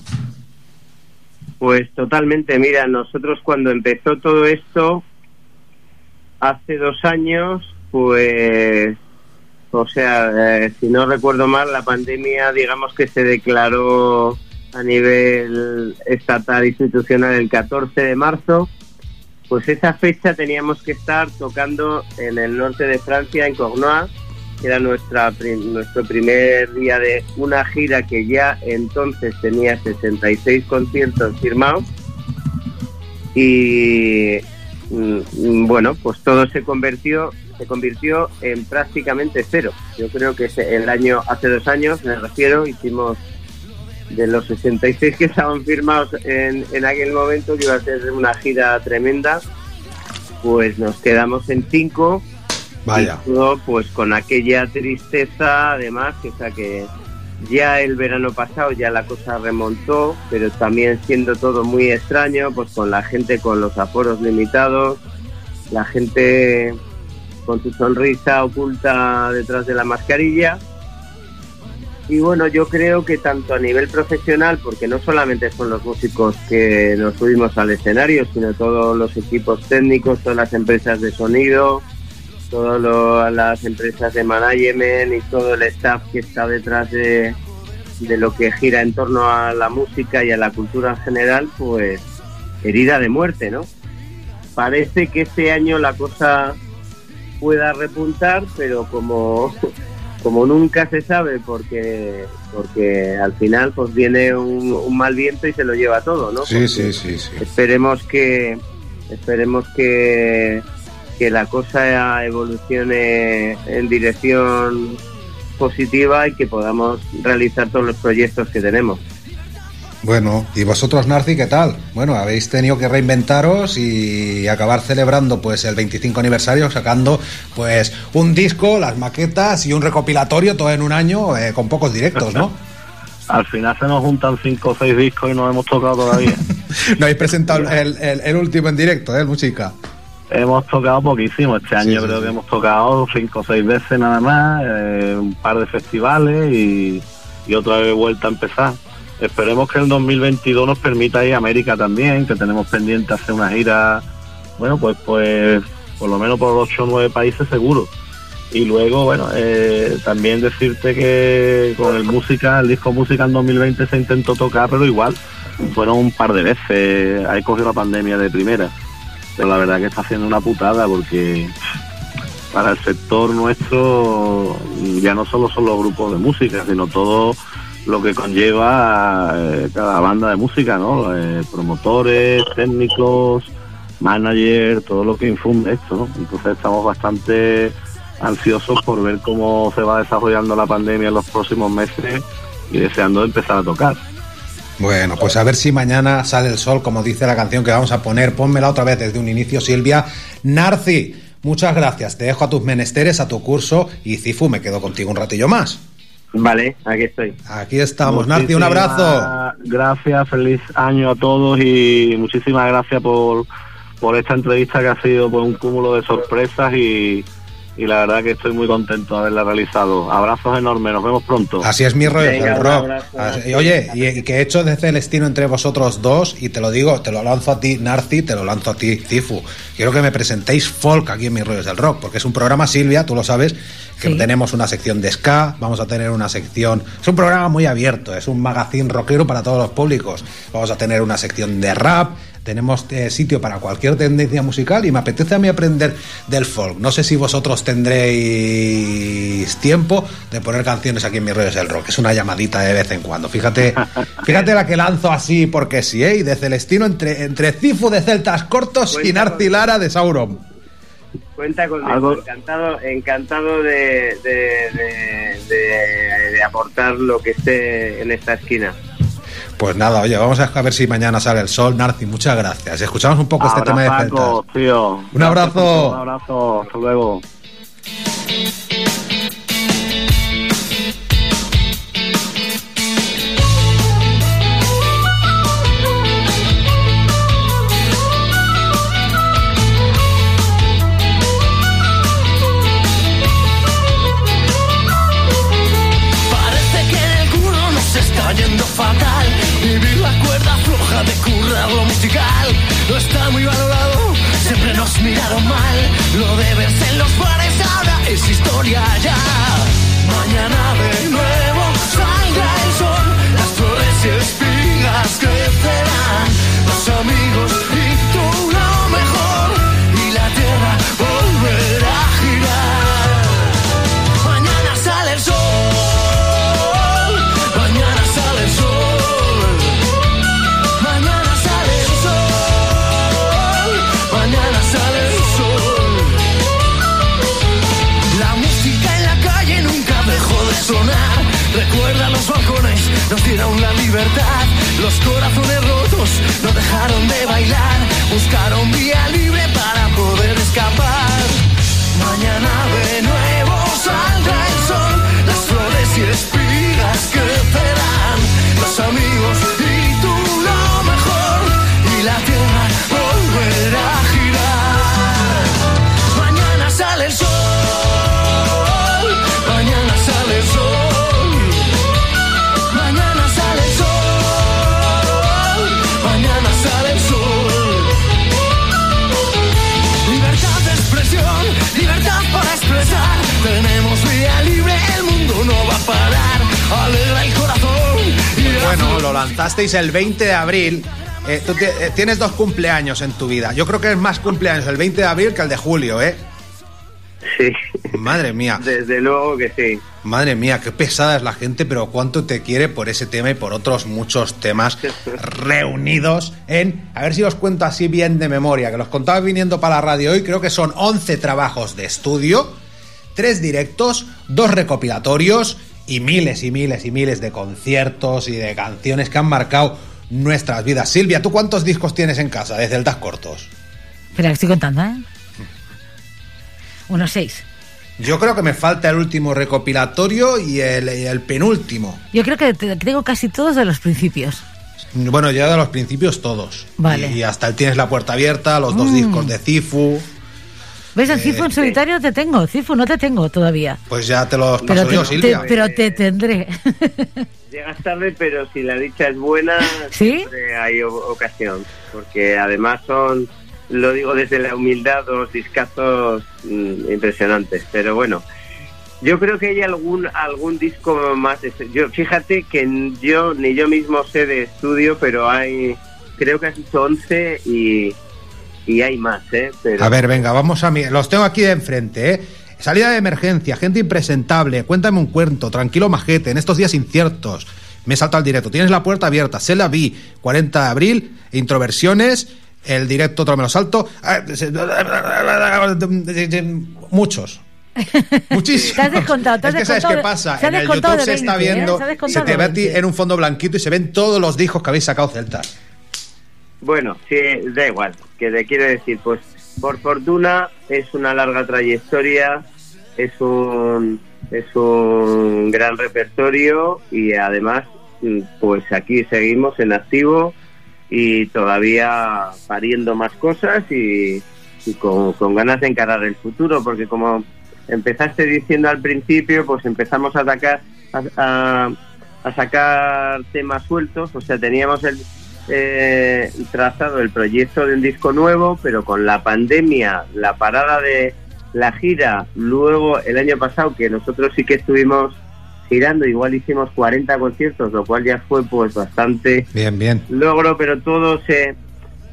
Pues totalmente, mira, nosotros cuando empezó todo esto, hace dos años, pues, o sea, eh, si no recuerdo mal, la pandemia, digamos que se declaró a nivel estatal institucional el 14 de marzo, pues esa fecha teníamos que estar tocando en el norte de Francia, en Cournois, que era nuestra, nuestro primer día de una gira que ya entonces tenía 66 conciertos firmados. Y mm, bueno, pues todo se convirtió, se convirtió en prácticamente cero. Yo creo que el año, hace dos años, me refiero, hicimos de los 66 que estaban firmados en, en aquel momento, que iba a ser una gira tremenda, pues nos quedamos en cinco Vaya. y todo, pues con aquella tristeza, además, que, o sea, que ya el verano pasado ya la cosa remontó, pero también siendo todo muy extraño, pues con la gente con los aforos limitados, la gente con su sonrisa oculta detrás de la mascarilla. Y bueno, yo creo que tanto a nivel profesional, porque no solamente son los músicos que nos subimos al escenario, sino todos los equipos técnicos, todas las empresas de sonido, todas las empresas de management y todo el staff que está detrás de, de lo que gira en torno a la música y a la cultura en general, pues herida de muerte, ¿no? parece que este año la cosa pueda repuntar, pero como como nunca se sabe porque porque al final pues viene un, un mal viento y se lo lleva todo, ¿no? Sí, Porque sí, sí, sí. Esperemos que esperemos que que la cosa evolucione en dirección positiva y que podamos realizar todos los proyectos que tenemos. Bueno, ¿y vosotros, Narci, qué tal? Bueno, habéis tenido que reinventaros y acabar celebrando pues el 25 aniversario sacando pues un disco, las maquetas y un recopilatorio todo en un año eh, con pocos directos, ¿no? [LAUGHS] Al final se nos juntan cinco o seis discos y no hemos tocado todavía. [LAUGHS] no habéis presentado el, el- el último en directo, ¿eh, música? hemos tocado poquísimo. Este año sí, creo sí. que hemos tocado cinco o seis veces nada más, eh, un par de festivales y, y otra vez vuelta a empezar. Esperemos que el 2022 nos permita ir a América también, que tenemos pendiente hacer una gira, bueno, pues pues por lo menos por ocho o nueve países seguro. Y luego, bueno, eh, también decirte que con el música, el disco música en 2020 se intentó tocar, pero igual fueron un par de veces. Ahí cogió la pandemia de primera. Pero la verdad que está haciendo una putada porque para el sector nuestro ya no solo son los grupos de música, sino todo lo que conlleva eh, cada banda de música, ¿no? Eh, promotores, técnicos, manager, todo lo que infunde esto. Entonces estamos bastante ansiosos por ver cómo se va desarrollando la pandemia en los próximos meses y deseando empezar a tocar. Bueno, pues a ver si mañana sale el sol, como dice la canción que vamos a poner. Pónmela otra vez desde un inicio, Silvia. Narci, muchas gracias. Te dejo a tus menesteres, a tu curso y Cifu, me quedo contigo un ratillo más. Vale, aquí estoy. Aquí estamos, Narci, un abrazo. Gracias, feliz año a todos y muchísimas gracias por, por esta entrevista que ha sido pues, un cúmulo de sorpresas y, y la verdad que estoy muy contento de haberla realizado. Abrazos enormes, nos vemos pronto. Así es mi rollo Venga, del un rock. abrazo. Así- oye, y, y que he hecho de Celestino entre vosotros dos, y te lo digo, te lo lanzo a ti, Narci, te lo lanzo a ti, Cifu. Quiero que me presentéis folk aquí en mis rollos del rock, porque es un programa, Silvia, tú lo sabes, que Sí. tenemos una sección de ska, vamos a tener una sección. Es un programa muy abierto, es un magazine rockero para todos los públicos. Vamos a tener una sección de rap. Tenemos eh, sitio para cualquier tendencia musical y me apetece a mí aprender del folk. No sé si vosotros tendréis tiempo de poner canciones aquí en mis rollos del rock. Es una llamadita de vez en cuando. Fíjate, [LAUGHS] fíjate la que lanzo así porque sí, ¿eh? Y de Celestino entre, entre Cifu de Celtas Cortos y Narci Lara de Sauron. Cuenta con Algo- encantado, encantado de, de, de- de- de aportar lo que esté en esta esquina. Pues nada, oye, vamos a ver si mañana sale el sol. Narci, muchas gracias. Escuchamos un poco este tema de Celtas. Tío. Un abrazo. Un abrazo, hasta luego. Está muy valorado. Siempre nos miraron mal. Lo de verse en los bares ahora es historia ya. Lanzasteis el 20 de abril eh, tú eh, tienes dos cumpleaños en tu vida. Yo creo que es más cumpleaños el 20 de abril que el de julio, ¿eh? Sí, Madre mía, desde luego que sí. madre mía, qué pesada es la gente, pero cuánto te quiere por ese tema y por otros muchos temas reunidos en, a ver si os cuento así bien de memoria, que los contaba viniendo para la radio hoy, creo que son 11 trabajos de estudio, 3 directos, 2 recopilatorios y miles y miles y miles de conciertos y de canciones que han marcado nuestras vidas. Silvia, ¿tú cuántos discos tienes en casa de celtas cortos? Espera, que estoy contando, ¿eh? Unos seis. Yo creo que me falta el último recopilatorio y el, penúltimo. Yo creo que te- que tengo casi todos de los principios. Bueno, ya de los principios todos. Vale. Y, y hasta el Tienes la puerta abierta, los dos Mm. discos de Cifu. ¿Ves? El Eh, Cifu en solitario te tengo. Cifu no te tengo todavía. Pues ya te los Pero paso te, yo, te- Silvia. pero te tendré. [LAUGHS] Llegas tarde, pero si la dicha es buena, ¿Sí? siempre hay ocasión. Porque además son, lo digo desde la humildad, dos discazos mm, impresionantes. Pero bueno, yo creo que hay algún algún disco más. Yo Fíjate que yo ni yo mismo sé de estudio, pero hay, creo que has dicho 11 y, y hay más, ¿eh? Pero, A ver, venga, vamos a mi... Los tengo aquí de enfrente, ¿eh? Salida de emergencia, gente impresentable, cuéntame un cuento, tranquilo majete, en estos días inciertos. Me salto al directo, tienes la puerta abierta, se la vi, 40 de abril, introversiones, el directo otro me lo salto. ah, Muchos. [LAUGHS] Muchísimos. Te has descontado, te has es que sabes qué pasa, en el YouTube de se está 20, ¿eh? viendo, Se te ve a ti 20. en un fondo blanquito y se ven todos los discos que habéis sacado celtas. Bueno, sí, da igual. Que te quiero decir, pues por fortuna es una larga trayectoria, es un es un gran repertorio y además pues aquí seguimos en activo y todavía pariendo más cosas y, con, con ganas de encarar el futuro porque como empezaste diciendo al principio pues empezamos a atacar a- a sacar temas sueltos o sea teníamos el eh, trazado el proyecto de un disco nuevo, pero con la pandemia, la parada de la gira, luego el año pasado que nosotros sí que estuvimos girando, igual hicimos 40 conciertos, lo cual ya fue pues bastante Bien, bien. logro, pero todo se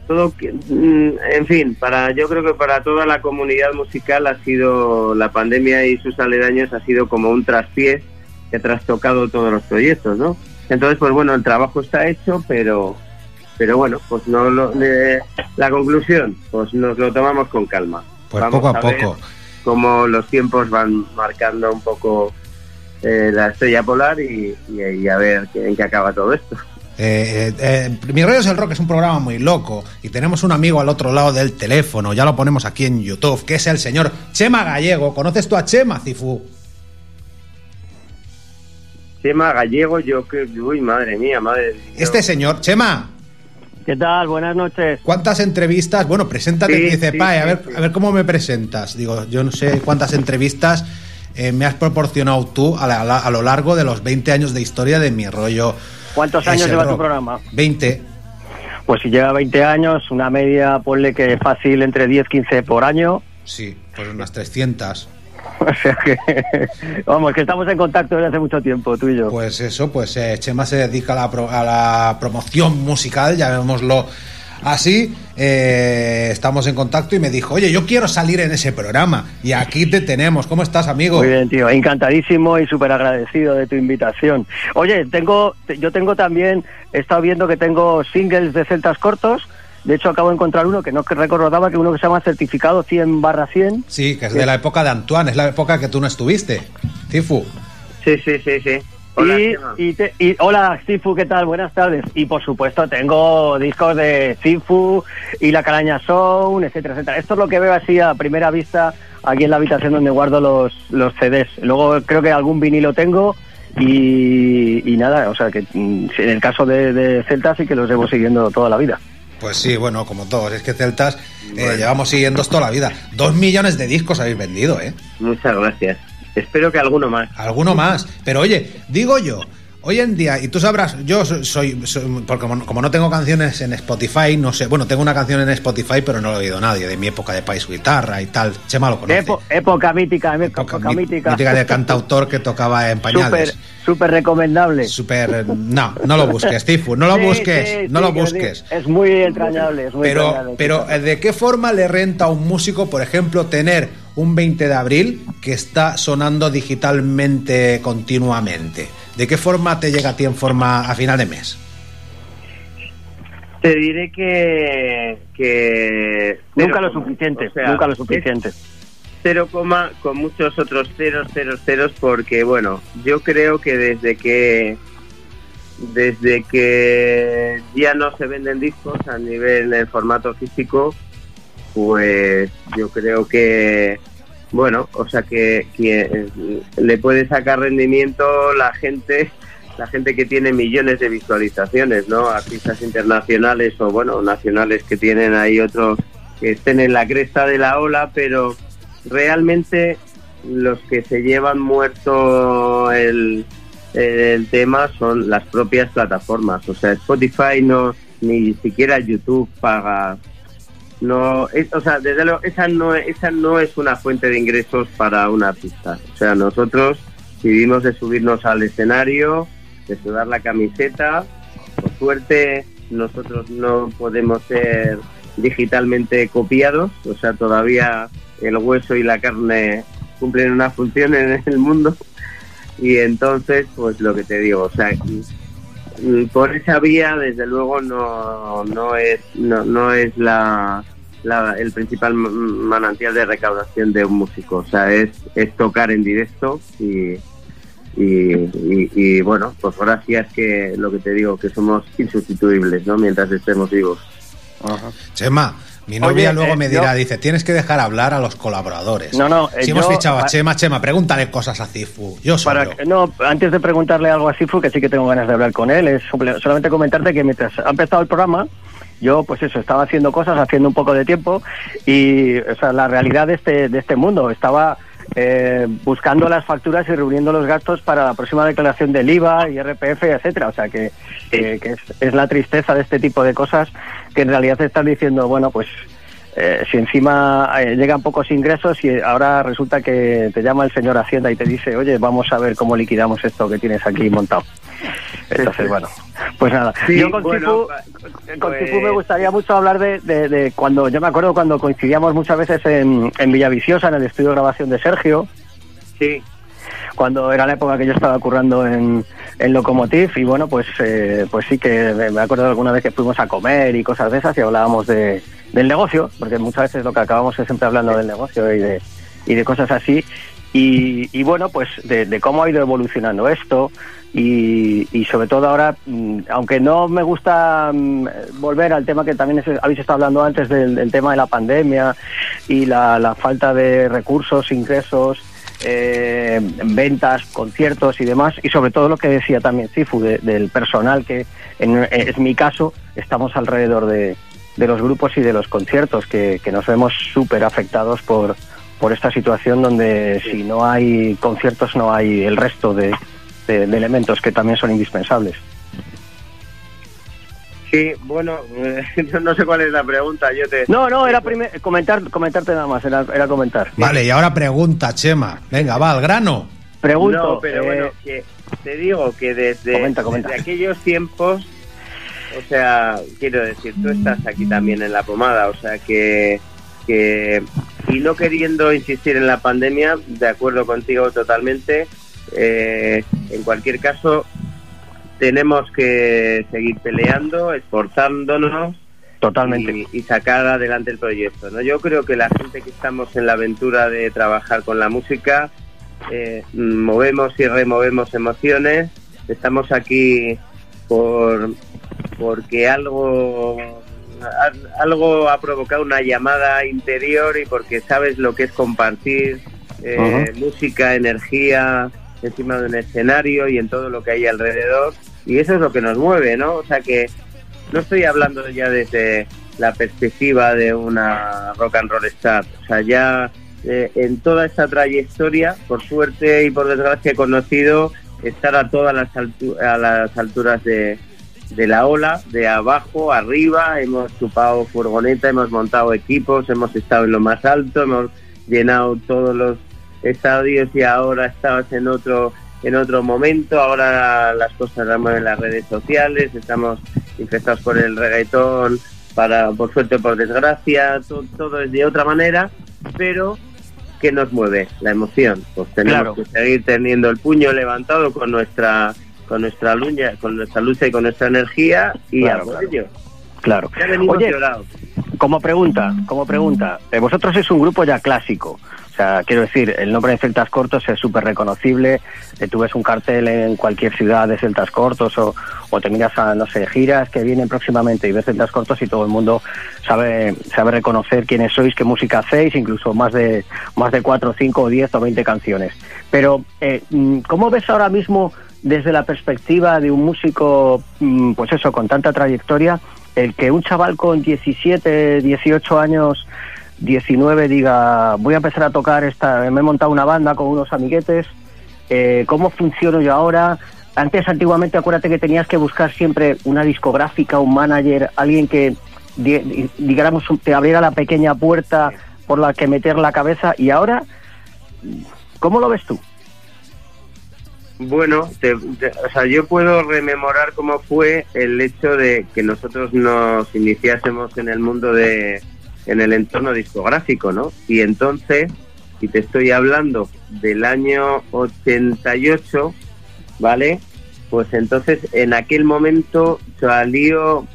todo mm, en fin, para yo creo que para toda la comunidad musical ha sido la pandemia y sus aledaños ha sido como un traspié que ha trastocado todos los proyectos, ¿no? Entonces, pues bueno, el trabajo está hecho, pero pero bueno, pues no lo- eh, la conclusión, pues nos lo tomamos con calma. Pues Vamos poco a poco. cómo los tiempos van marcando un poco eh, la estrella polar y, y- y a ver en qué acaba todo esto. Eh, eh, eh, Mi rollo es el rock es un programa muy loco y tenemos un amigo al otro lado del teléfono, ya lo ponemos aquí en YouTube, que es el señor Chema Gallego. ¿Conoces tú a Chema, Cifu? Tema gallego, yo que. Uy, madre mía, madre. mía. Este señor, Chema, ¿Qué tal? Buenas noches. ¿cuántas entrevistas? Bueno, preséntate, Sí, dice, sí, Pae, a ver, sí. a ver cómo me presentas. Digo, yo no sé cuántas entrevistas eh, me has proporcionado tú a, la- a lo largo de los 20 años de historia de mi rollo. ¿Cuántos años lleva tu programa? 20. Pues si lleva 20 años, una media, ponle que fácil entre 10, 15 por año. Sí, pues unas 300. [LAUGHS] O sea que, vamos, que estamos en contacto desde hace mucho tiempo, tú y yo. Pues eso, pues eh, Chema se dedica a la, pro- a la promoción musical, llamémoslo así. Eh, estamos en contacto y me dijo, oye, yo quiero salir en ese programa. Y aquí te tenemos. ¿Cómo estás, amigo? Muy bien, tío. Encantadísimo y súper agradecido de tu invitación. Oye, tengo, te- yo tengo también, he estado viendo que tengo singles de celtas cortos. De hecho, acabo de encontrar uno que no que recordaba, que uno que se llama Certificado 100 barra 100. Sí, que es de la época de Antoine, es la época que tú no estuviste. Cifu. Sí, sí, sí, sí. Hola, y, te- y- hola, Cifu, ¿qué tal? Buenas tardes. Y por supuesto tengo discos de Cifu y La Calaña Sound, etcétera, etcétera. Esto es lo que veo así a primera vista aquí en la habitación donde guardo los, los CDs. Luego creo que algún vinilo tengo y, y nada, o sea que mm, en el caso de, de Celta sí que los llevo siguiendo toda la vida. Pues sí, bueno, como todos. Es que Celtas eh, llevamos siguiendo toda la vida. Dos millones de discos habéis vendido, ¿eh? Muchas gracias. Espero que alguno más. Alguno más. Pero oye, digo yo, Hoy en día, y tú sabrás, yo soy, porque como, no- como no tengo canciones en Spotify, no sé, bueno, tengo una canción en Spotify, pero no lo he oído nadie, de mi época de país guitarra y tal. Chema lo conoce. Epo- época mítica, época, Mi- mítica. mítica de cantautor que tocaba en pañales. Súper, recomendable. Súper, no, no lo busques, Tifu, no lo Sí, busques, sí, no sí, lo que busques. Es muy entrañable, es muy Pero, entrañable. pero eh, ¿de qué forma le renta a un músico, por ejemplo, tener un 20 de abril que está sonando digitalmente continuamente? ¿De qué forma te llega a ti en forma a final de mes? Te diré que... que Nunca cero lo suficiente, o sea, nunca lo suficiente. Cero coma con muchos otros ceros, ceros, ceros, porque bueno, yo creo que desde que desde que ya no se venden discos a nivel en formato físico, pues yo creo que bueno, o sea que, que le puede sacar rendimiento la gente la gente que tiene millones de visualizaciones, ¿no? Artistas internacionales o bueno, nacionales que tienen ahí otros que estén en la cresta de la ola, pero realmente los que se llevan muerto el, el tema son las propias plataformas. O sea, Spotify no, ni siquiera YouTube paga. No, o sea, desde luego, esa no, esa no es una fuente de ingresos para un artista. O sea, nosotros vivimos de subirnos al escenario, de sudar la camiseta. Por suerte, nosotros no podemos ser digitalmente copiados, o sea, todavía el hueso y la carne cumplen una función en el mundo. Y entonces, pues lo que te digo, o sea, por esa vía, desde luego, no, no es, no, no es la, la- el principal manantial de recaudación de un músico. O sea, es, es tocar en directo y, y, y- y, bueno, pues gracias que lo que te digo, que somos insustituibles, ¿no? Mientras estemos vivos. Chema, mi novia Oye, luego eh, me dirá, yo- dice, tienes que dejar hablar a los colaboradores. No, no, eh, Si hemos yo- fichado a Chema, Chema, pregúntale cosas a Cifu. Yo solo. Para, no, antes de preguntarle algo a Sifu, que sí que tengo ganas de hablar con él, es solamente comentarte que mientras ha empezado el programa, yo pues eso, estaba haciendo cosas, haciendo un poco de tiempo y o sea, la realidad de este, de este mundo, estaba eh, buscando las facturas y reuniendo los gastos para la próxima declaración del IVA, IRPF, etcétera, o sea que, que- que es, es la tristeza de este tipo de cosas que en realidad te están diciendo, bueno, pues eh, si encima eh, llegan pocos ingresos y ahora resulta que te llama el señor Hacienda y te dice, oye, vamos a ver cómo liquidamos esto que tienes aquí montado. Entonces, bueno, pues nada. Sí, yo con, bueno, con pues- me gustaría mucho hablar de, de- de cuando, yo me acuerdo cuando coincidíamos muchas veces en, en Villaviciosa, en el estudio de grabación de Sergio, Sí, cuando era la época que yo estaba currando en, en Locomotiv y bueno, pues eh, pues sí que me acuerdo alguna vez que fuimos a comer y cosas de esas y hablábamos de, del negocio, porque muchas veces lo que acabamos es siempre hablando del negocio y de, y de cosas así. Y, y bueno, pues de, de cómo ha ido evolucionando esto y, y sobre todo ahora, mm, aunque no me gusta mm, volver al tema que también habéis estado hablando antes del, del tema de la pandemia y la, la falta de recursos, ingresos, eh, ventas, conciertos y demás, y sobre todo lo que decía también Cifu, de- del personal que en, es mi caso, estamos alrededor de, de los grupos y de los conciertos, que, nos vemos súper afectados por, por esta situación donde si no hay conciertos no hay el resto de elementos que también son indispensables. Sí, bueno, [LAUGHS] no sé cuál es la pregunta, yo te... No, no, era primer- comentar, comentarte nada más, era, era comentar. Vale, y ahora pregunta, Chema. Venga, va, al grano. Pregunto, No, pero eh, bueno, que te digo que desde, Comenta, comenta. desde aquellos tiempos, o sea, quiero decir, tú estás aquí también en la pomada, o sea que, que y no queriendo insistir en la pandemia, de acuerdo contigo totalmente, eh, en cualquier caso tenemos que seguir peleando, esforzándonos totalmente. y, y sacar adelante el proyecto. ¿no? Yo creo que la gente que estamos en la aventura de trabajar con la música, eh, movemos y removemos emociones, estamos aquí por porque algo algo ha provocado una llamada interior y porque sabes lo que es compartir eh, música, energía encima de un escenario y en todo lo que hay alrededor. Y eso es lo que nos mueve, ¿no? O sea que no estoy hablando ya desde la perspectiva de una rock and roll star, o sea, ya eh, en toda esta trayectoria, por suerte y por desgracia conocido estar a todas las, a las alturas de, de la ola, de abajo, arriba, hemos chupado furgoneta, hemos montado equipos, hemos estado en lo más alto, hemos llenado todos los estadios y ahora estabas en otro en otro momento, ahora las cosas las mueven las redes sociales, estamos infectados por el reggaetón, para por suerte o por desgracia, to- todo es de otra manera, pero ¿qué nos mueve? La emoción. Pues tenemos Claro. que seguir teniendo el puño levantado con nuestra con nuestra lucha, con nuestra lucha y con nuestra energía y Claro, a por claro. ello. Claro. Ya venimos Oye, llorados. como pregunta, como pregunta, eh, vosotros sois un grupo ya clásico. O sea, quiero decir, el nombre de Celtas Cortos es súper reconocible. Eh, tú ves un cartel en cualquier ciudad de Celtas Cortos o, o te miras a, no sé, giras que vienen próximamente y ves Celtas Cortos y todo el mundo sabe sabe reconocer quiénes sois, qué música hacéis, incluso más de más de cuatro, cinco, o diez o veinte canciones. Pero, eh, mm, ¿cómo ves ahora mismo desde la perspectiva de un músico, mm, pues eso, con tanta trayectoria, el que un chaval con 17, 18 años, 19 diga, voy a empezar a tocar esta, me he montado una banda con unos amiguetes, eh, ¿cómo funciono yo ahora? Antes, antiguamente, acuérdate que tenías que buscar siempre una discográfica, un manager, alguien que, di- digamos, te abriera la pequeña puerta por la que meter la cabeza, y ahora, ¿cómo lo ves tú? Bueno, te- te- o sea, yo puedo rememorar cómo fue el hecho de que nosotros nos iniciásemos en el mundo de, en el entorno discográfico, ¿no? Y entonces, si te estoy hablando del año 88, ¿vale? Pues entonces en aquel momento salió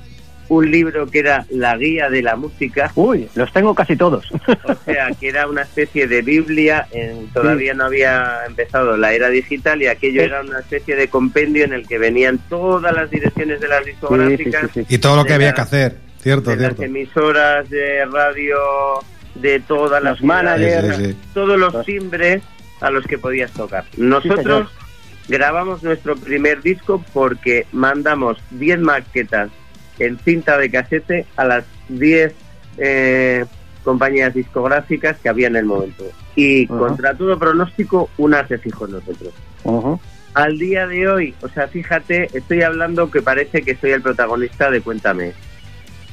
un libro que era La Guía de la Música. Uy, los tengo casi todos. [LAUGHS] O sea, que era una especie de Biblia, en- todavía no había empezado la era digital y aquello Sí. era una especie de compendio en el que venían todas las direcciones de las discográficas, Y todo lo que había que hacer. Cierto, de las emisoras de radio, de todas las managers. Sí, sí, sí. todos los timbres a los que podías tocar. Nosotros grabamos nuestro primer disco porque mandamos 10 maquetas en cinta de casete a las 10 eh, compañías discográficas que había en el momento. Y contra todo pronóstico, una se fijó en nosotros. Al día de hoy, o sea, fíjate, estoy hablando que parece que soy el protagonista de Cuéntame.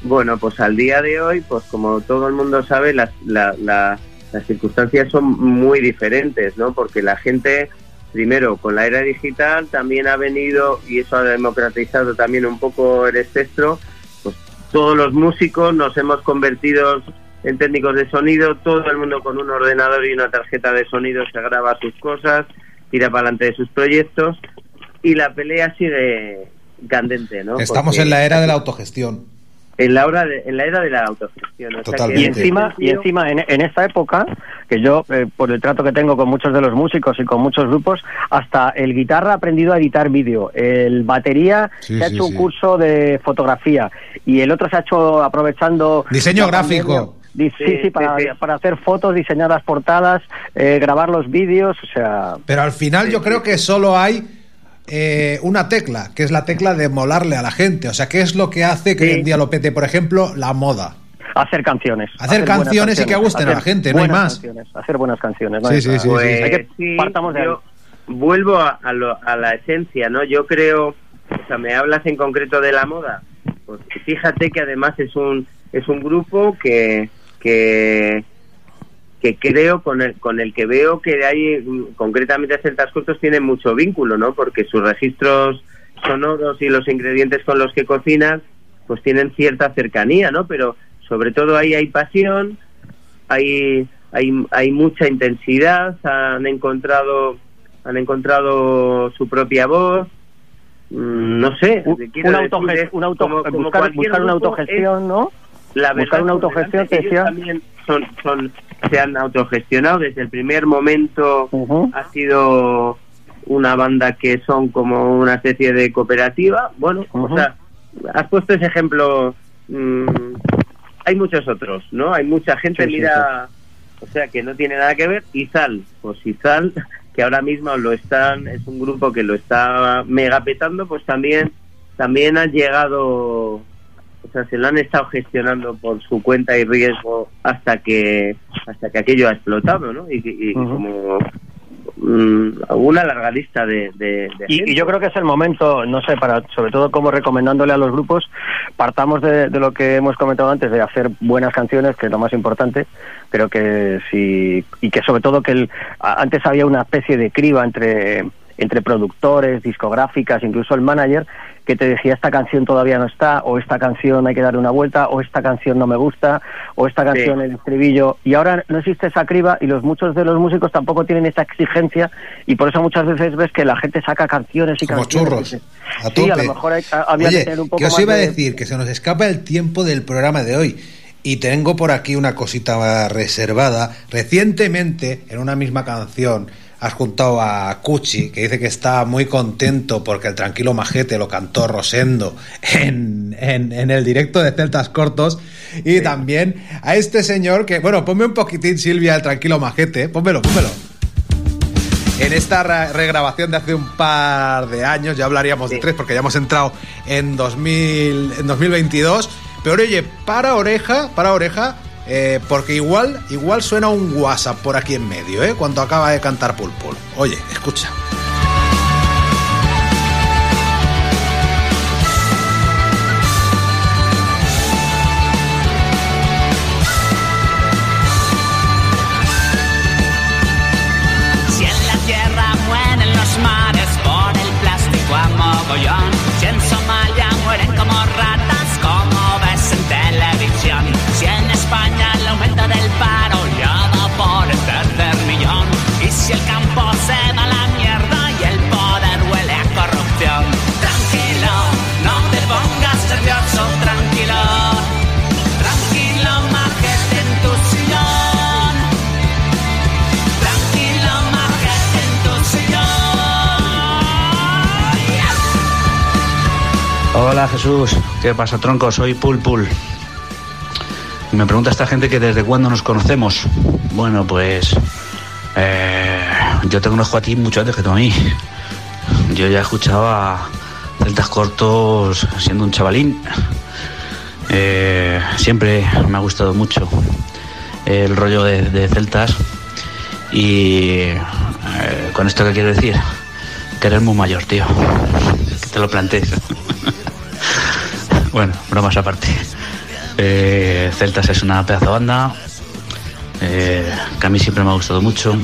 Bueno, pues al día de hoy, pues como todo el mundo sabe, las, la- la- las circunstancias son muy diferentes, ¿no? Porque la gente, primero, con la era digital también ha venido, y eso ha democratizado también un poco el espectro, pues todos los músicos nos hemos convertido en técnicos de sonido, todo el mundo con un ordenador y una tarjeta de sonido se graba sus cosas, tira para adelante de sus proyectos, y la pelea sigue candente, ¿no? Estamos Porque en la era de la autogestión. En la hora de, en la era de la autogestión. O sea que. Y encima, y encima en, en esta época, que yo, eh, por el trato que tengo con muchos de los músicos y con muchos grupos, hasta el guitarra ha aprendido a editar vídeo, el batería Sí, se ha sí, hecho sí. un curso de fotografía y el otro se ha hecho aprovechando... Diseño gráfico. Sí, Sí, sí, para, sí, sí. para hacer fotos, diseñar las portadas, eh, grabar los vídeos, o sea... Pero al final yo creo que solo hay eh, una tecla, que es la tecla de molarle a la gente. O sea, ¿qué es lo que hace que Sí. hoy en día lo pete? Por ejemplo, la moda. Hacer canciones. Hacer canciones y que gusten a la gente, no hay más. canciones, hacer buenas canciones. no Sí, sí, sí, Pues Hay que- sí, partamos de ahí. yo vuelvo a, a lo- a la esencia, ¿no? Yo creo, o sea, me hablas en concreto de la moda, pues fíjate que además es un es un grupo que que que creo con el con el que veo que hay mm, concretamente Celtas Cortos tienen mucho vínculo, ¿no? Porque sus registros sonoros y los ingredientes con los que cocinan pues tienen cierta cercanía, ¿no? Pero sobre todo ahí hay pasión, hay hay, hay mucha intensidad, han encontrado han encontrado su propia voz, Mm, no sé, Un- una auto- como- como buscar, una autogestión, ¿no? la buscar una autogestión, te Ellos decía. también son, son, se han autogestionado desde el primer momento ha sido una banda que son como una especie de cooperativa. Bueno, o sea, has puesto ese ejemplo. mm, hay muchos otros, ¿no? Hay mucha gente, Sí, sí, mira, o sea, que no tiene nada que ver. Izal, pues Izal, que ahora mismo lo están, es un grupo que lo está megapetando, pues también, también han llegado, o sea, se lo han estado gestionando por su cuenta y riesgo hasta que, hasta que aquello ha explotado, ¿no? Y, y Ujú. como mm, una larga lista de, de- de Y, yo creo que es el momento, no sé, para sobre todo como recomendándole a los grupos, partamos de, de lo que hemos comentado antes, de hacer buenas canciones, que es lo más importante. Creo que sí, y que sobre todo que el, antes había una especie de criba entre entre productores, discográficas, incluso el manager, que te decía esta canción todavía no está, o esta canción hay que darle una vuelta, o esta canción no me gusta, o esta canción el estribillo. Y ahora no existe esa criba y los muchos de los músicos tampoco tienen esa exigencia y por eso muchas veces ves que la gente saca canciones y Como canciones. churros. A se- Sí, a tope. lo mejor hay- a- había Oye, que tener un poco os más iba a de- decir que se nos escapa el tiempo del programa de hoy. Y tengo por aquí una cosita reservada. Recientemente, en una misma canción, has juntado a Cuchi, que dice que está muy contento porque el Tranquilo Majete lo cantó Rosendo en, en- en el directo de Celtas Cortos. Y también a este señor que, bueno, ponme un poquitín, Silvia, el Tranquilo Majete. Pónmelo, pónmelo. En esta re- regrabación de hace un par de años, ya hablaríamos de tres porque ya hemos entrado en, 2000, en 2022. Pero oye, para oreja, para oreja, eh, porque igual, igual suena un WhatsApp por aquí en medio, ¿eh? Cuando acaba de cantar Pulpul. Oye, escucha. Hola Jesús, ¿qué pasa tronco? Soy Pul Pul. Me pregunta esta gente que desde cuándo nos conocemos. Bueno, pues eh, yo te conozco a ti mucho antes que tú a mí. Yo ya escuchaba celtas cortos siendo un chavalín. Eh, siempre me ha gustado mucho el rollo de, de celtas. Y eh, con esto que quiero decir, que eres muy mayor, tío. Lo plantees. [LAUGHS] Bueno, bromas aparte. Eh, Celtas es una pedazo de banda eh, que a mí siempre me ha gustado mucho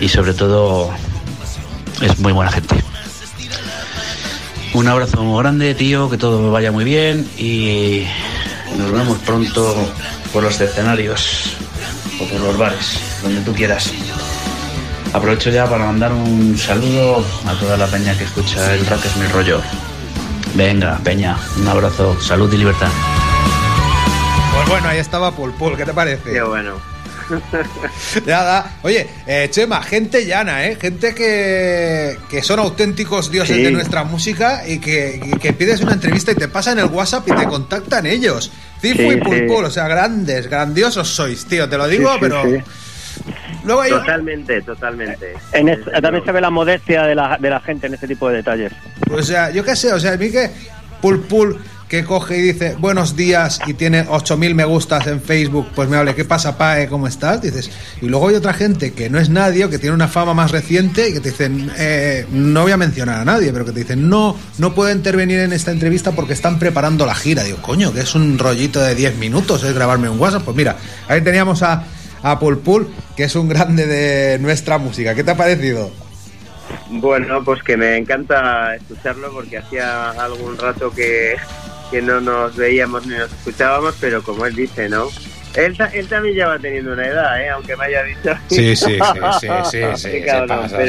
y sobre todo es muy buena gente. Un abrazo muy grande, tío, que todo vaya muy bien y nos vemos pronto por los escenarios o por los bares, donde tú quieras. Aprovecho ya para mandar un saludo a toda la peña que escucha el rock es mi rollo. Venga, Peña, un abrazo, salud y libertad. Pues bueno, ahí estaba Pulpul, ¿qué te parece? Qué bueno. [LAUGHS] Nada. Oye, eh, Chema, gente llana, ¿eh? Gente que, que son auténticos dioses Sí. de nuestra música y que, y que pides una entrevista y te pasan el WhatsApp y te contactan ellos. Cifu Sí, y sí. Pulpul, o sea, grandes, grandiosos sois, tío, te lo digo, Sí, sí, pero... sí. Luego hay... Totalmente, totalmente. En es- también se ve la modestia de la, de la gente en este tipo de detalles. O sea, yo qué sé, o sea, a mí que Pulpul que coge y dice buenos días y tiene 8000 me gustas en Facebook, pues me hable, ¿qué pasa, Pae? ¿Cómo estás? Dices, y luego hay otra gente que no es nadie, o que tiene una fama más reciente y que te dicen, eh, no voy a mencionar a nadie, pero que te dicen, no, no puedo intervenir en esta entrevista porque están preparando la gira. Digo, coño, que es un rollito de 10 minutos, es grabarme un WhatsApp. Pues mira, ahí teníamos a, a Pulpul, que es un grande de nuestra música. ¿Qué te ha parecido? Bueno, pues que me encanta escucharlo porque hacía algún rato que, que no nos veíamos ni nos escuchábamos, pero como él dice, ¿no? Él, ta- él también ya va teniendo una edad, ¿eh? Aunque me haya dicho. Sí, sí, sí, sí, [LAUGHS] sí, sí, se pero-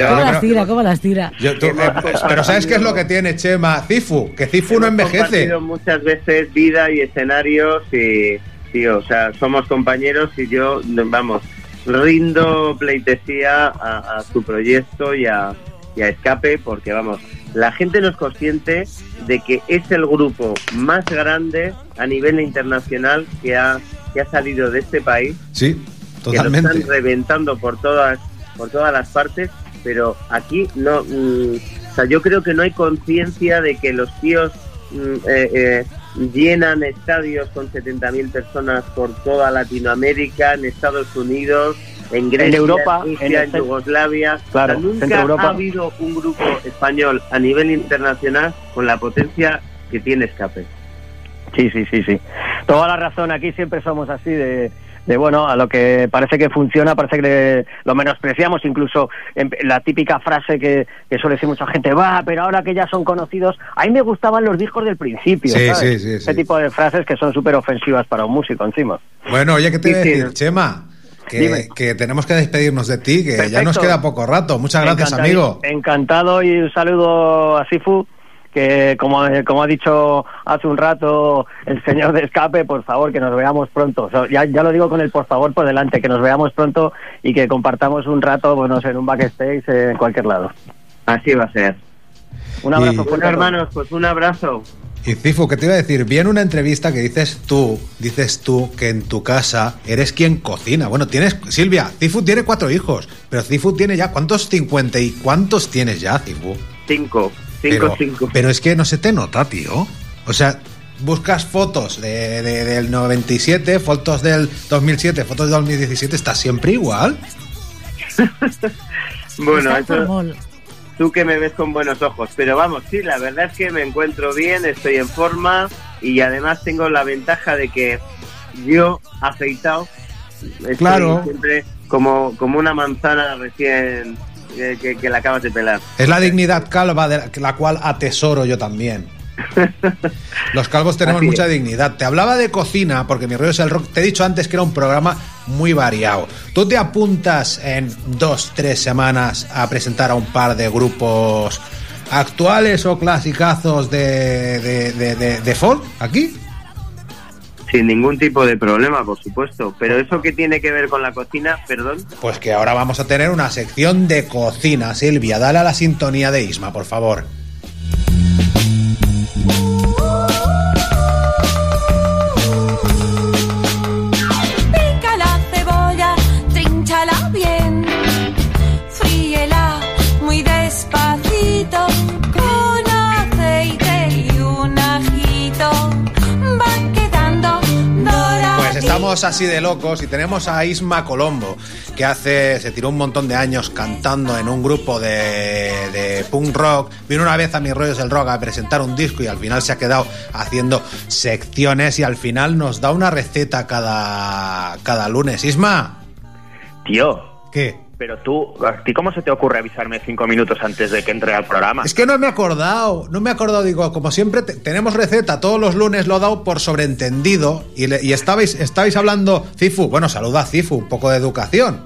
¿Cómo las tira? ¿Cómo las tira? Yo- tú- eh, pero ¿sabes qué es lo que tiene Chema? Cifu, que Cifu no Hemos envejece. compartido muchas veces vida y escenarios y, tío, o sea, somos compañeros y yo, vamos, rindo pleitesía a, a su proyecto y a, y a Escape porque, vamos, la gente no es consciente de que es el grupo más grande a nivel internacional que ha, que ha salido de este país Sí, que lo totalmente. están reventando por todas por todas las partes pero aquí no mm, o sea yo creo que no hay conciencia de que los tíos mm, eh, eh, llenan estadios con 70.000 personas por toda Latinoamérica en Estados Unidos en Grecia, En Europa, Rusia, en en, cen- Yugoslavia. Claro, O sea, nunca Europa. ha habido un grupo español a nivel internacional con la potencia que tiene Escape. Sí, sí, sí, sí. Toda la razón. Aquí siempre somos así de, de bueno, a lo que parece que funciona, parece que le- lo menospreciamos. Incluso en, la típica frase que, que suele decir mucha gente, va, pero ahora que ya son conocidos, a mí me gustaban los discos del principio. Sí, ¿sabes? sí, sí, Ese tipo de frases que son súper ofensivas para un músico encima. Bueno, oye, ¿qué te iba a decir, Chema? Que, que tenemos que despedirnos de ti, que ya nos queda poco rato. Muchas gracias, amigo. Encantado y un saludo a Sifu, que como, como ha dicho hace un rato el señor de escape, por favor, que nos veamos pronto. O sea, ya, ya lo digo con el por favor por delante, que nos veamos pronto y que compartamos un rato, bueno, en un backstage eh, en cualquier lado. Así va a ser. Un abrazo Y- Bueno, hermanos, pues un abrazo. Y Cifu, ¿qué te iba a decir? Vi en una entrevista que dices tú, dices tú que en tu casa eres quien cocina. Bueno, tienes, Silvia, Cifu tiene cuatro hijos, pero Cifu tiene ya, ¿cuántos 50 y cuántos tienes ya, Cifu? Cinco. Pero, es que no se te nota, tío. O sea, buscas fotos de, de- del 97, fotos del 2007, fotos del 2017, está siempre igual. [LAUGHS] Bueno, eso, tú que me ves con buenos ojos. Pero vamos, sí, la verdad es que me encuentro bien, estoy en forma y además tengo la ventaja de que yo, afeitado, estoy Claro. siempre como, como una manzana recién que, que la acabas de pelar. Es la dignidad calva de la, la cual atesoro yo también. [LAUGHS] Los calvos tenemos mucha dignidad. Te hablaba de cocina porque mi rollo es el rock. Te he dicho antes que era un programa muy variado. Tú te apuntas en dos, tres semanas a presentar a un par de grupos actuales o clasicazos de, de, de, de- de folk aquí. Sin ningún tipo de problema, por supuesto. Pero eso que tiene que ver con la cocina, perdón. Pues que ahora vamos a tener una sección de cocina. Silvia, dale a la sintonía de Isma, por favor. Así de locos y tenemos a Isma Colombo, que hace, se tiró un montón de años cantando en un grupo de, de punk rock. Vino una vez a mis rollos del rock a presentar un disco y al final se ha quedado haciendo secciones y al final nos da una receta cada, cada lunes. Isma, Tío, ¿qué? Pero tú, ¿a ti cómo se te ocurre avisarme cinco minutos antes de que entre al programa? Es que no me he acordado, no me he acordado, digo, como siempre te- tenemos receta, todos los lunes lo he dado por sobreentendido y, le- y estabais, estabais hablando, Cifu, bueno, saluda a Cifu, un poco de educación.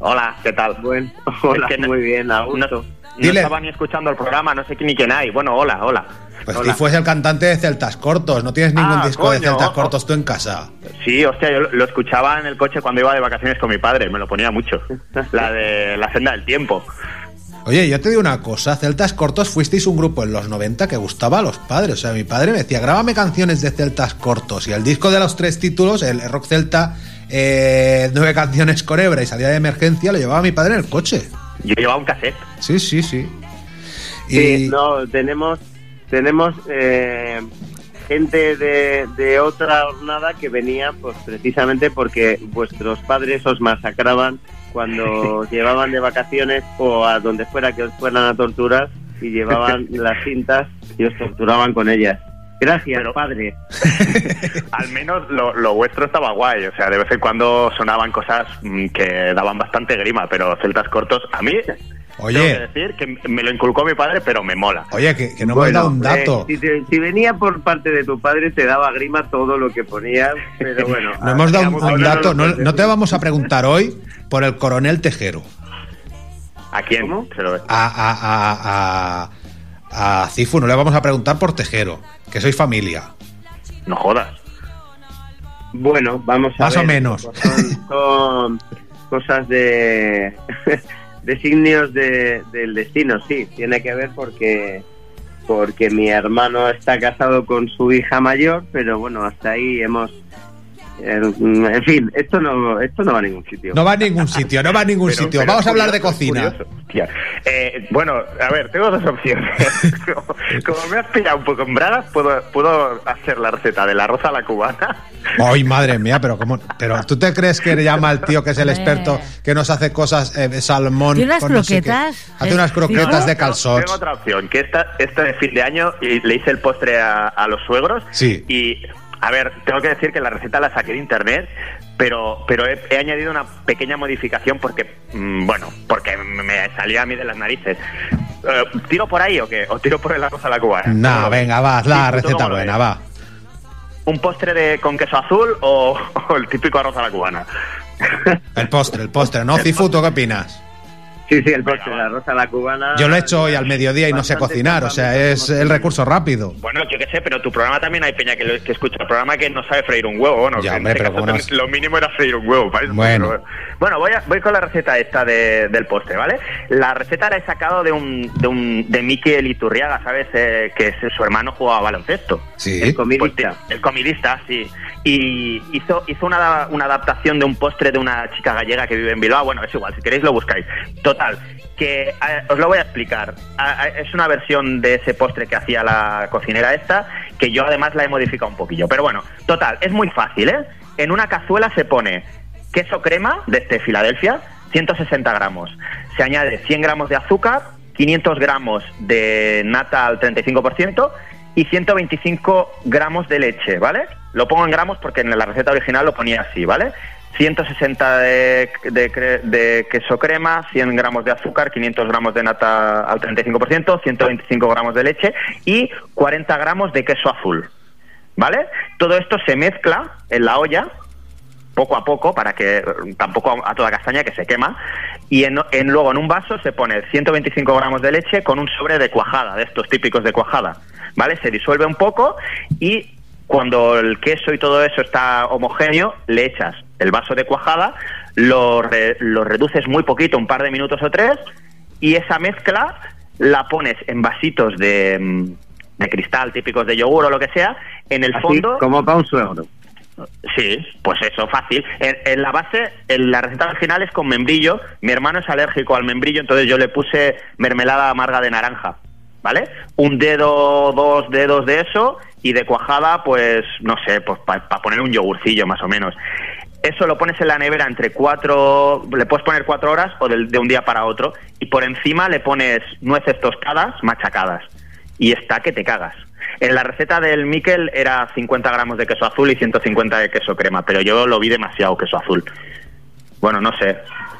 Hola, ¿qué tal? Bueno, [LAUGHS] hola, Es que no- muy bien, a gusto. no Dile. estaba ni escuchando el programa, no sé ni quién hay. Bueno, hola, hola. Pues Hola. Cifu es el cantante de Celtas Cortos, no tienes ningún Ah, disco de. Celtas Cortos tú en casa. Sí, hostia, yo lo- lo escuchaba en el coche cuando iba de vacaciones con mi padre, me lo ponía mucho. La de La senda del tiempo. Oye, yo te digo una cosa, Celtas Cortos fuisteis un grupo en los 90 que gustaba a los padres. O sea, mi padre me decía, grábame canciones de Celtas Cortos. Y el disco de los tres títulos, el Rock Celta, eh, nueve canciones con hebra y salida de emergencia, lo llevaba mi padre en el coche. Yo llevaba un cassette. Sí, sí, sí. Sí, no, tenemos, tenemos eh, gente de, de otra jornada que venía pues precisamente porque vuestros padres os masacraban cuando os [LAUGHS] llevaban de vacaciones o a donde fuera que os fueran a torturar y llevaban [LAUGHS] las cintas y os torturaban con ellas. Gracias, Pero- padre. [LAUGHS] Al menos lo, lo vuestro estaba guay, o sea, de vez en cuando sonaban cosas mm, que daban bastante grima, pero celtas cortos, a mí, Oye. tengo que decir que me lo inculcó mi padre, pero me mola. Oye, que, que no me Bueno, dado un dato. eh, si, te- si venía por parte de tu padre te daba grima todo lo que ponías, pero bueno. [LAUGHS] no hemos dado un, un dato. No, te vamos a preguntar hoy por el coronel Tejero. ¿A quién? A, a, a, a, a Cifu no le vamos a preguntar por Tejero, que sois familia. No jodas. Bueno, vamos a Más o menos. Son, son cosas de [LAUGHS] designios de, del destino, sí. Tiene que ver porque porque mi hermano está casado con su hija mayor, pero bueno, hasta ahí hemos en fin, esto no esto no va a ningún sitio. No va a ningún [LAUGHS] sitio, no va a ningún Pero- sitio. pero Vamos a hablar de cocina. Eh, bueno, a ver, tengo dos opciones. [LAUGHS] como, como me has pillado un poco en bragas, puedo, puedo hacer la receta del arroz a la cubana. Ay, madre mía, pero ¿cómo? Pero ¿tú te crees que llama al tío que es el experto que nos hace cosas eh, de salmón? ¿Tiene unas con no sé croquetas? Hace unas croquetas de Tengo calzots. otra opción, que esta, esta de fin de año y le hice el postre a, a los suegros. Sí. Y, a ver, tengo que decir que la receta la saqué de internet, pero, pero he, he añadido una pequeña modificación porque, mm, bueno, porque me salía a mí de las narices. Eh, ¿Tiro por ahí o qué? ¿O tiro por el arroz a la cubana? No, venga, va, la Sí, ¿tú receta buena, ves? va. ¿Un postre de, con queso azul o, [LAUGHS] o el típico arroz a la cubana? El postre, el postre, ¿no? Cifu, ¿tú qué opinas? Sí, sí, el postre, la rosa la cubana. Yo lo he hecho hoy al mediodía y no sé cocinar, o sea, es el recurso rápido. Bueno, yo qué sé, pero tu programa también hay peña que, lo- que escucha el programa que no sabe freír un huevo. Bueno, Ya, hombre, en este pero caso no lo mínimo era freír un huevo. para eso, Bueno. pero- bueno, voy, a- voy con la receta esta de- del postre, ¿vale? La receta la he sacado de un de, un, de Miquel Iturriaga, ¿sabes? Eh, que es- su hermano jugaba baloncesto. Sí. El comidista. Pues, el comidista, sí. Y hizo, hizo una, una adaptación de un postre de una chica gallega que vive en Bilbao. Bueno, es igual, si queréis lo buscáis. Total, que eh, os lo voy a explicar. Es una versión de ese postre que hacía la cocinera esta, que yo además la he modificado un poquillo. Pero bueno, total, es muy fácil, ¿eh? En una cazuela se pone queso crema de este Filadelfia, 160 gramos. Se añade 100 gramos de azúcar, 500 gramos de nata al 35% y 125 gramos de leche, ¿vale? Lo pongo en gramos porque en la receta original lo ponía así, ¿vale? 160 de, de de queso crema, 100 gramos de azúcar, 500 gramos de nata al 35%, 125 gramos de leche y 40 gramos de queso azul, ¿vale? Todo esto se mezcla en la olla poco a poco para que tampoco a, toda castaña que se quema y en- luego en un vaso se pone 125 gramos de leche con un sobre de cuajada de estos típicos de cuajada vale se disuelve un poco y cuando el queso y todo eso está homogéneo le echas el vaso de cuajada lo, re- lo reduces muy poquito un par de minutos o tres y esa mezcla la pones en vasitos de, mm, de cristal típicos de yogur o lo que sea en el Así fondo como para un suegro. Sí, pues eso, fácil. En, en la base, en la receta original es con membrillo. Mi hermano es alérgico al membrillo, entonces yo le puse mermelada amarga de naranja, ¿vale? Un dedo, dos dedos de eso y de cuajada, pues no sé, pues para poner un yogurcillo más o menos. Eso lo pones en la nevera entre cuatro, le puedes poner cuatro horas o de un día para otro y por encima le pones nueces tostadas machacadas y está que te cagas. En la receta del Miquel era 50 gramos de queso azul y 150 de queso crema, pero yo lo vi demasiado queso azul. Bueno, no sé,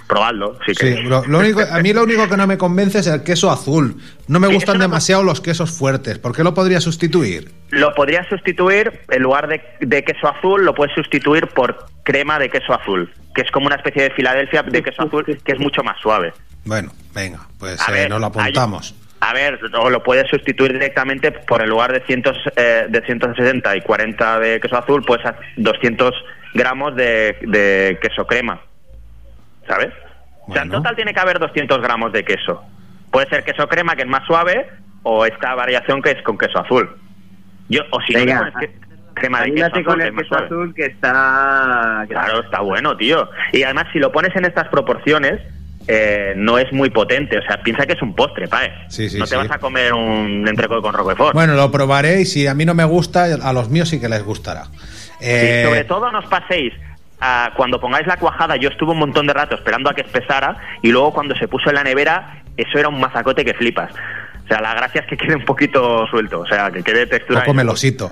probadlo si Sí, queréis. lo, lo único, a mí lo único que no me convence es el queso azul. No me Sí, gustan no- demasiado los quesos fuertes. ¿Por qué lo podría sustituir? Lo podrías sustituir, en lugar de, de queso azul, lo puedes sustituir por crema de queso azul, que es como una especie de Filadelfia de queso azul que es mucho más suave. Bueno, venga, pues eh, ver, nos lo apuntamos. A ver, o lo puedes sustituir directamente por el lugar de, cientos, eh, de 160 y 40 de queso azul, pues a 200 gramos de, de queso crema. ¿Sabes? O sea, en total tiene que haber 200 gramos de queso. Puede ser queso crema, que es más suave, o esta variación que es con queso azul. Yo, o si no, Venga, le pones que- crema de queso azul, que el es queso azul que está... Claro, está bueno, tío. Y además, si lo pones en estas proporciones, eh, no es muy potente. O sea, piensa que es un postre, pae. Sí, sí, no te sí. vas a comer un entrecot con roquefort. Bueno, lo probaré y si a mí no me gusta, a los míos sí que les gustará. Sí, Eh, sobre todo no os paséis. A cuando pongáis la cuajada, yo estuve un montón de rato esperando a que espesara y luego cuando se puso en la nevera, eso era un mazacote que flipas. O sea, la gracia es que quede un poquito suelto, o sea, que quede textura. poco melosito.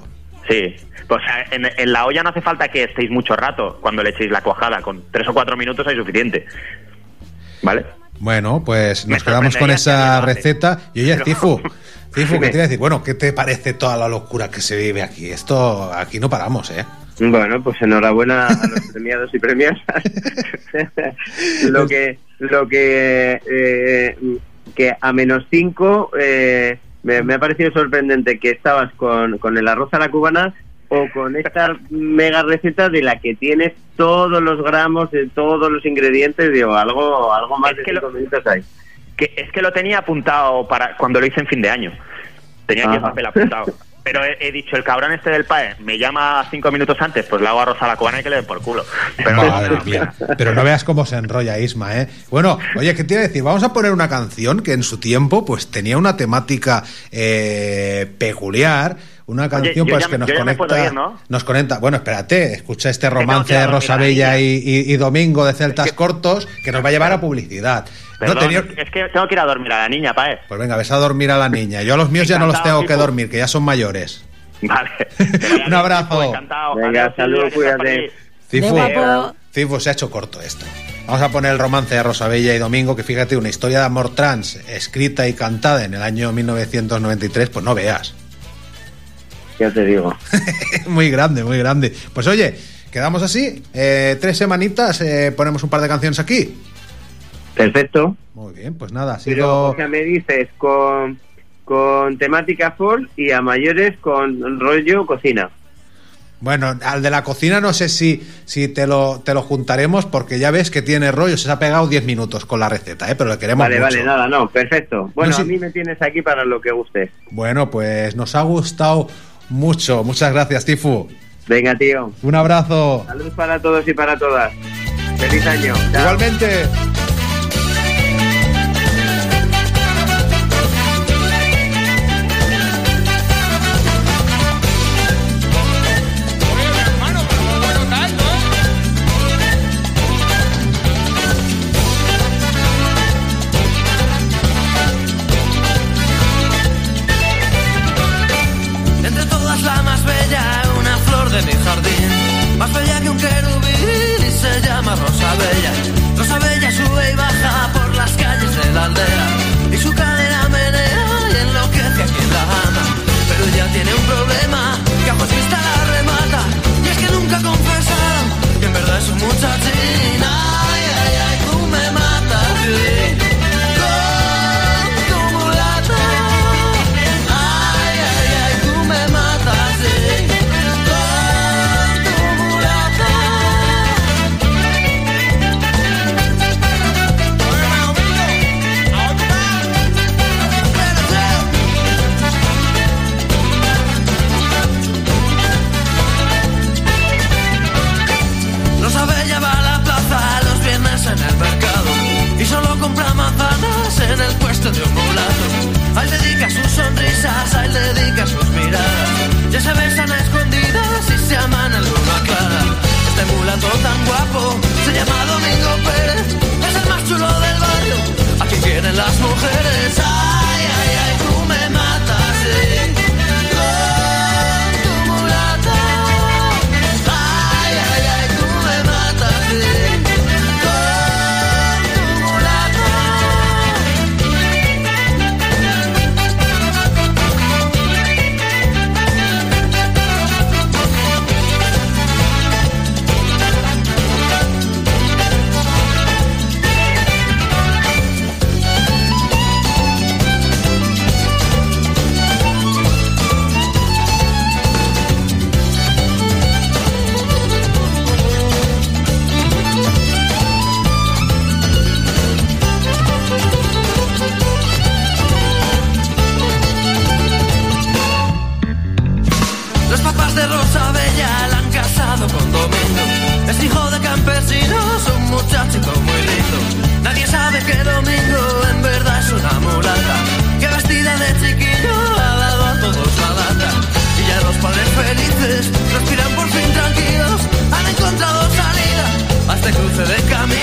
Sí, sea, en, en la olla no hace falta que estéis mucho rato cuando le echéis la cuajada, con tres o cuatro minutos hay suficiente. ¿Vale? Bueno, pues Me nos quedamos con esa receta. Y oye, [LAUGHS] Cifu, [LAUGHS] Dime. que te iba a decir, bueno, ¿qué te parece toda la locura que se vive aquí? Esto, aquí no paramos, ¿eh? Bueno, pues enhorabuena a los [LAUGHS] premiados y premiadas. [LAUGHS] lo que, lo que, eh, que a menos 5 me, me ha parecido sorprendente que estabas con, con el arroz a la cubana o con esta mega receta de la que tienes todos los gramos de todos los ingredientes, digo, algo, algo más de 5 minutos hay. Que es que lo tenía apuntado para cuando lo hice en fin de año. Tenía aquí el papel apuntado. [LAUGHS] pero he, he dicho, el cabrón este del PAE me llama cinco minutos antes, pues le hago arroz a la cubana y que le den por culo. Pero Madre mía. Pero no veas cómo se enrolla Isma, ¿eh? Bueno, oye, ¿qué te iba a decir? Vamos a poner una canción que en su tiempo pues tenía una temática eh, peculiar. Una canción yo pues ya- que nos conecta, ir, ¿no? nos conecta. Bueno, espérate, escucha este romance de dormir Rosa a la Bella niña. y, y- y Domingo de Celtas Cortos que nos va a llevar a publicidad. No, tenía- es que tengo que ir a dormir a la niña, PAE. Pues venga, ves a dormir a la niña. Yo a los míos ya no los tengo que dormir, que ya son mayores. Vale. [LAUGHS] Un abrazo. Encantado. Venga, saludos, cuídate. Cifu. Cifu, se ha hecho corto esto. Vamos a poner el romance de Rosabella y Domingo, que fíjate, una historia de amor trans escrita y cantada en el año 1993, pues no veas. Ya te digo. [LAUGHS] muy grande, muy grande. Pues oye, quedamos así, eh, tres semanitas, eh, ponemos un par de canciones aquí. Perfecto. Muy bien, pues nada, ha Pero, sido... o sea, me dices con, con temática folk y a mayores con rollo cocina. Bueno, al de la cocina no sé si, si te, lo, te lo juntaremos porque ya ves que tiene rollo, se ha pegado 10 minutos con la receta, ¿eh? pero le queremos Vale, mucho. vale, nada, no, perfecto. Bueno, No, sí. a mí me tienes aquí para lo que guste. Bueno, pues nos ha gustado mucho. Muchas gracias, Tifu. Venga, tío. Un abrazo. Salud para todos y para todas. Feliz año. Chao. Igualmente. Y su cadera menea y enloquece a quien la ama. Pero ella tiene un problema que a vista la remata. Y es que nunca confesaron que en verdad es un muchachín. Puesto de un mulato. A dedica sus sonrisas, a él dedica sus miradas. Ya se besan a escondidas y se aman a clara. Este mulato tan guapo se llama Domingo Pérez, es el más chulo del barrio. Aquí quieren las mujeres. Ay, Nadie sabe que Domingo en verdad es una mulata. Que vestida de chiquillo ha dado a todos la lata. Y ya los padres felices respiran por fin tranquilos. Han encontrado salida a este cruce de caminos.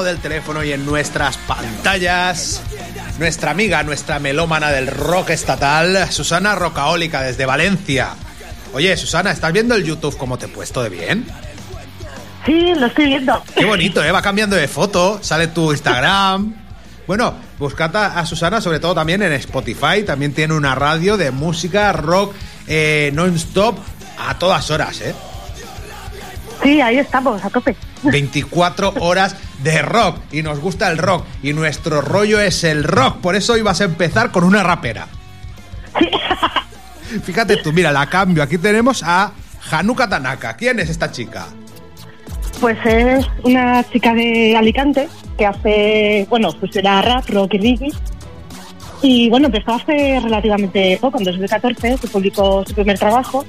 Lado del teléfono y en nuestras pantallas nuestra amiga, nuestra melómana del rock estatal, Susana Rocaólica desde Valencia. Oye, Susana, ¿estás viendo el YouTube cómo te he puesto de bien? Sí, lo estoy viendo. Qué bonito, ¿eh? Va cambiando de foto, sale tu Instagram. Bueno, buscad a, a Susana sobre todo también en Spotify, también tiene una radio de música rock eh, non-stop a todas horas, ¿eh? Sí, ahí estamos, a tope. 24 horas de rock y nos gusta el rock y nuestro rollo es el rock, por eso hoy vas a empezar con una rapera. [LAUGHS] Fíjate tú, mira, la cambio, aquí tenemos a Hanuka Tanaka. ¿Quién es esta chica? Pues es una chica de Alicante que hace, bueno, pues era rap, rock y reggae. Y bueno, empezó hace relativamente poco, en 2014, se publicó su primer trabajo.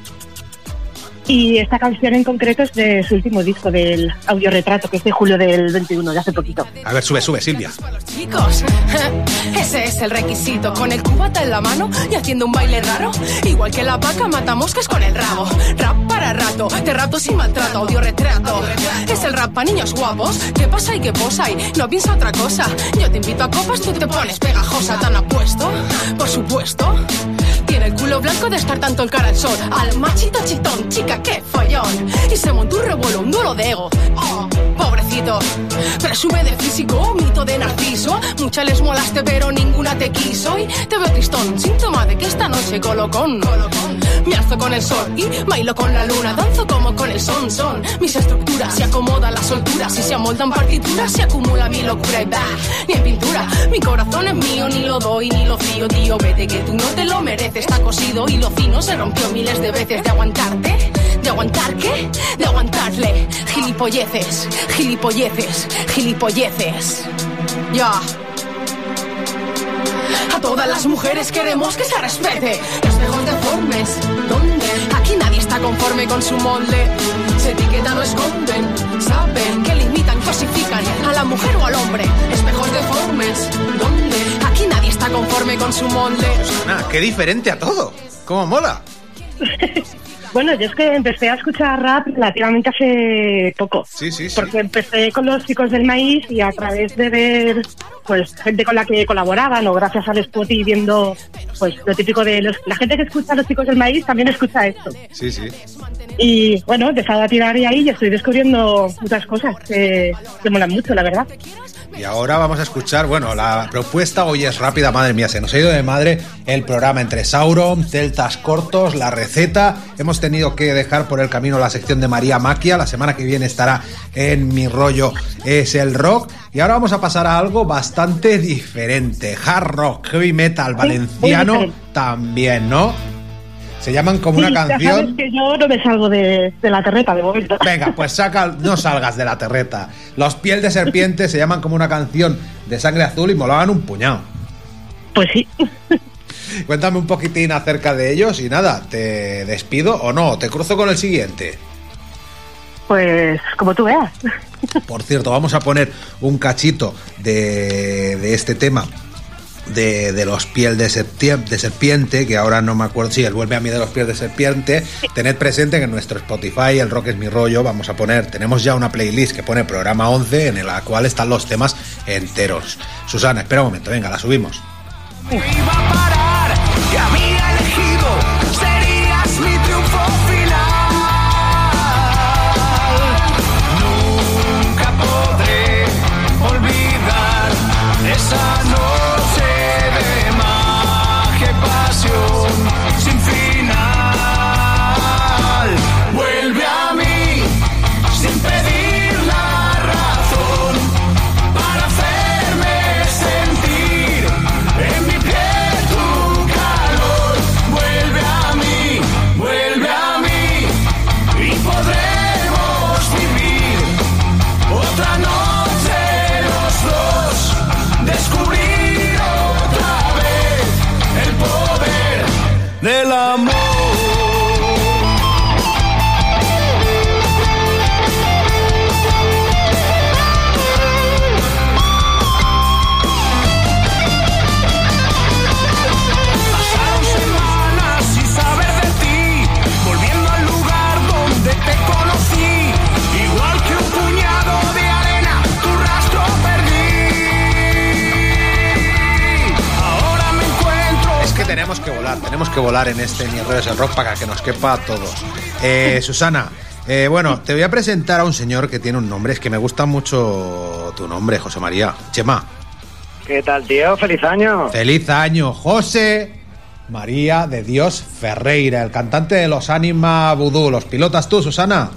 Y esta canción en concreto es de su último disco, del audiorretrato, que es de julio del 21, de hace poquito. A ver, sube, sube, Silvia. Chicos, [LAUGHS] ese es el requisito. Con el cubata en la mano y haciendo un baile raro. Igual que la vaca mata moscas con el rabo. Rap para rato, te rapto sin maltrato, audio retrato. Es el rap para niños guapos. ¿Qué pasa y qué posa? Y no piensa otra cosa. Yo te invito a copas, tú te pones pegajosa, tan apuesto. Por supuesto. El culo blanco de estar tanto en cara al sol. Al machito chitón, chica, qué follón. Y se montó un revuelo, un duelo de ego. Oh, pobrecito. Presume de físico, mito de narciso. Muchas les molaste, pero ninguna te quiso. Y te veo tristón, síntoma de que esta noche colocón. Me alzo con el sol y bailo con la luna. Danzo como con el son, son. Mis estructuras se acomodan las solturas. Y se amoldan partituras, se acumula mi locura y bah, ni en pintura. Mi corazón es mío, ni lo doy, ni lo fío, tío. Vete que tú no te lo mereces. Está cosido y lo fino se rompió miles de veces de aguantarte. ¿De aguantar qué? De aguantarle. Gilipolleces, gilipolleces, gilipolleces. Ya. A todas las mujeres queremos que se respete. Espejos deformes, ¿dónde? Aquí nadie está conforme con su molde. Se etiquetan o esconden, saben que limitan, cosifican a la mujer o al hombre. Espejos deformes, ¿dónde? Está conforme con su molde. Susana, qué diferente a todo. ¿Cómo mola? [LAUGHS] Bueno, yo es que empecé a escuchar rap relativamente hace poco. Sí, sí, sí. Porque empecé con los chicos del maíz y a través de ver pues gente con la que colaboraban o gracias al Spotify viendo pues lo típico de los, la gente que escucha a los chicos del maíz también escucha esto. Sí, sí. Y bueno, he empezado a tirar de ahí y estoy descubriendo muchas cosas que, que molan mucho, la verdad. Y ahora vamos a escuchar, bueno, la propuesta hoy es rápida, madre mía, se nos ha ido de madre el programa entre Sauron, Celtas Cortos, la receta. Hemos tenido que dejar por el camino la sección de María Maquia, la semana que viene estará en Mi Rollo es el Rock. Y ahora vamos a pasar a algo bastante diferente, hard rock, heavy metal valenciano también, ¿no? Se llaman como una ya canción... sabes que yo no me salgo de, de la terreta de momento. Venga, pues saca, no salgas de la terreta. Los piel de serpiente se llaman como una canción de sangre azul y molaban un puñado. Pues sí. Cuéntame un poquitín acerca de ellos y nada, ¿te despido o no? ¿Te cruzo con el siguiente? Pues como tú veas. Por cierto, vamos a poner un cachito de, de este tema de, de los piel de serpiente, que ahora no me acuerdo, sí, el vuelve a mí de los pies de serpiente. Tened presente que en nuestro Spotify, el rock es mi rollo, vamos a poner, tenemos ya una playlist que pone programa 11 en la cual están los temas enteros. Susana, espera un momento, venga, la subimos. Que había elegido volar en este Mi Rollo es el Rock para que nos quepa a todos. Eh, [LAUGHS] Susana, eh, bueno, te voy a presentar a un señor que tiene un nombre, es que me gusta mucho tu nombre, José María. Chema. ¿Qué tal, tío? ¡Feliz año! Feliz año, José María de Dios Ferreira, el cantante de los Anima Vudú. ¿Los pilotas tú, Susana?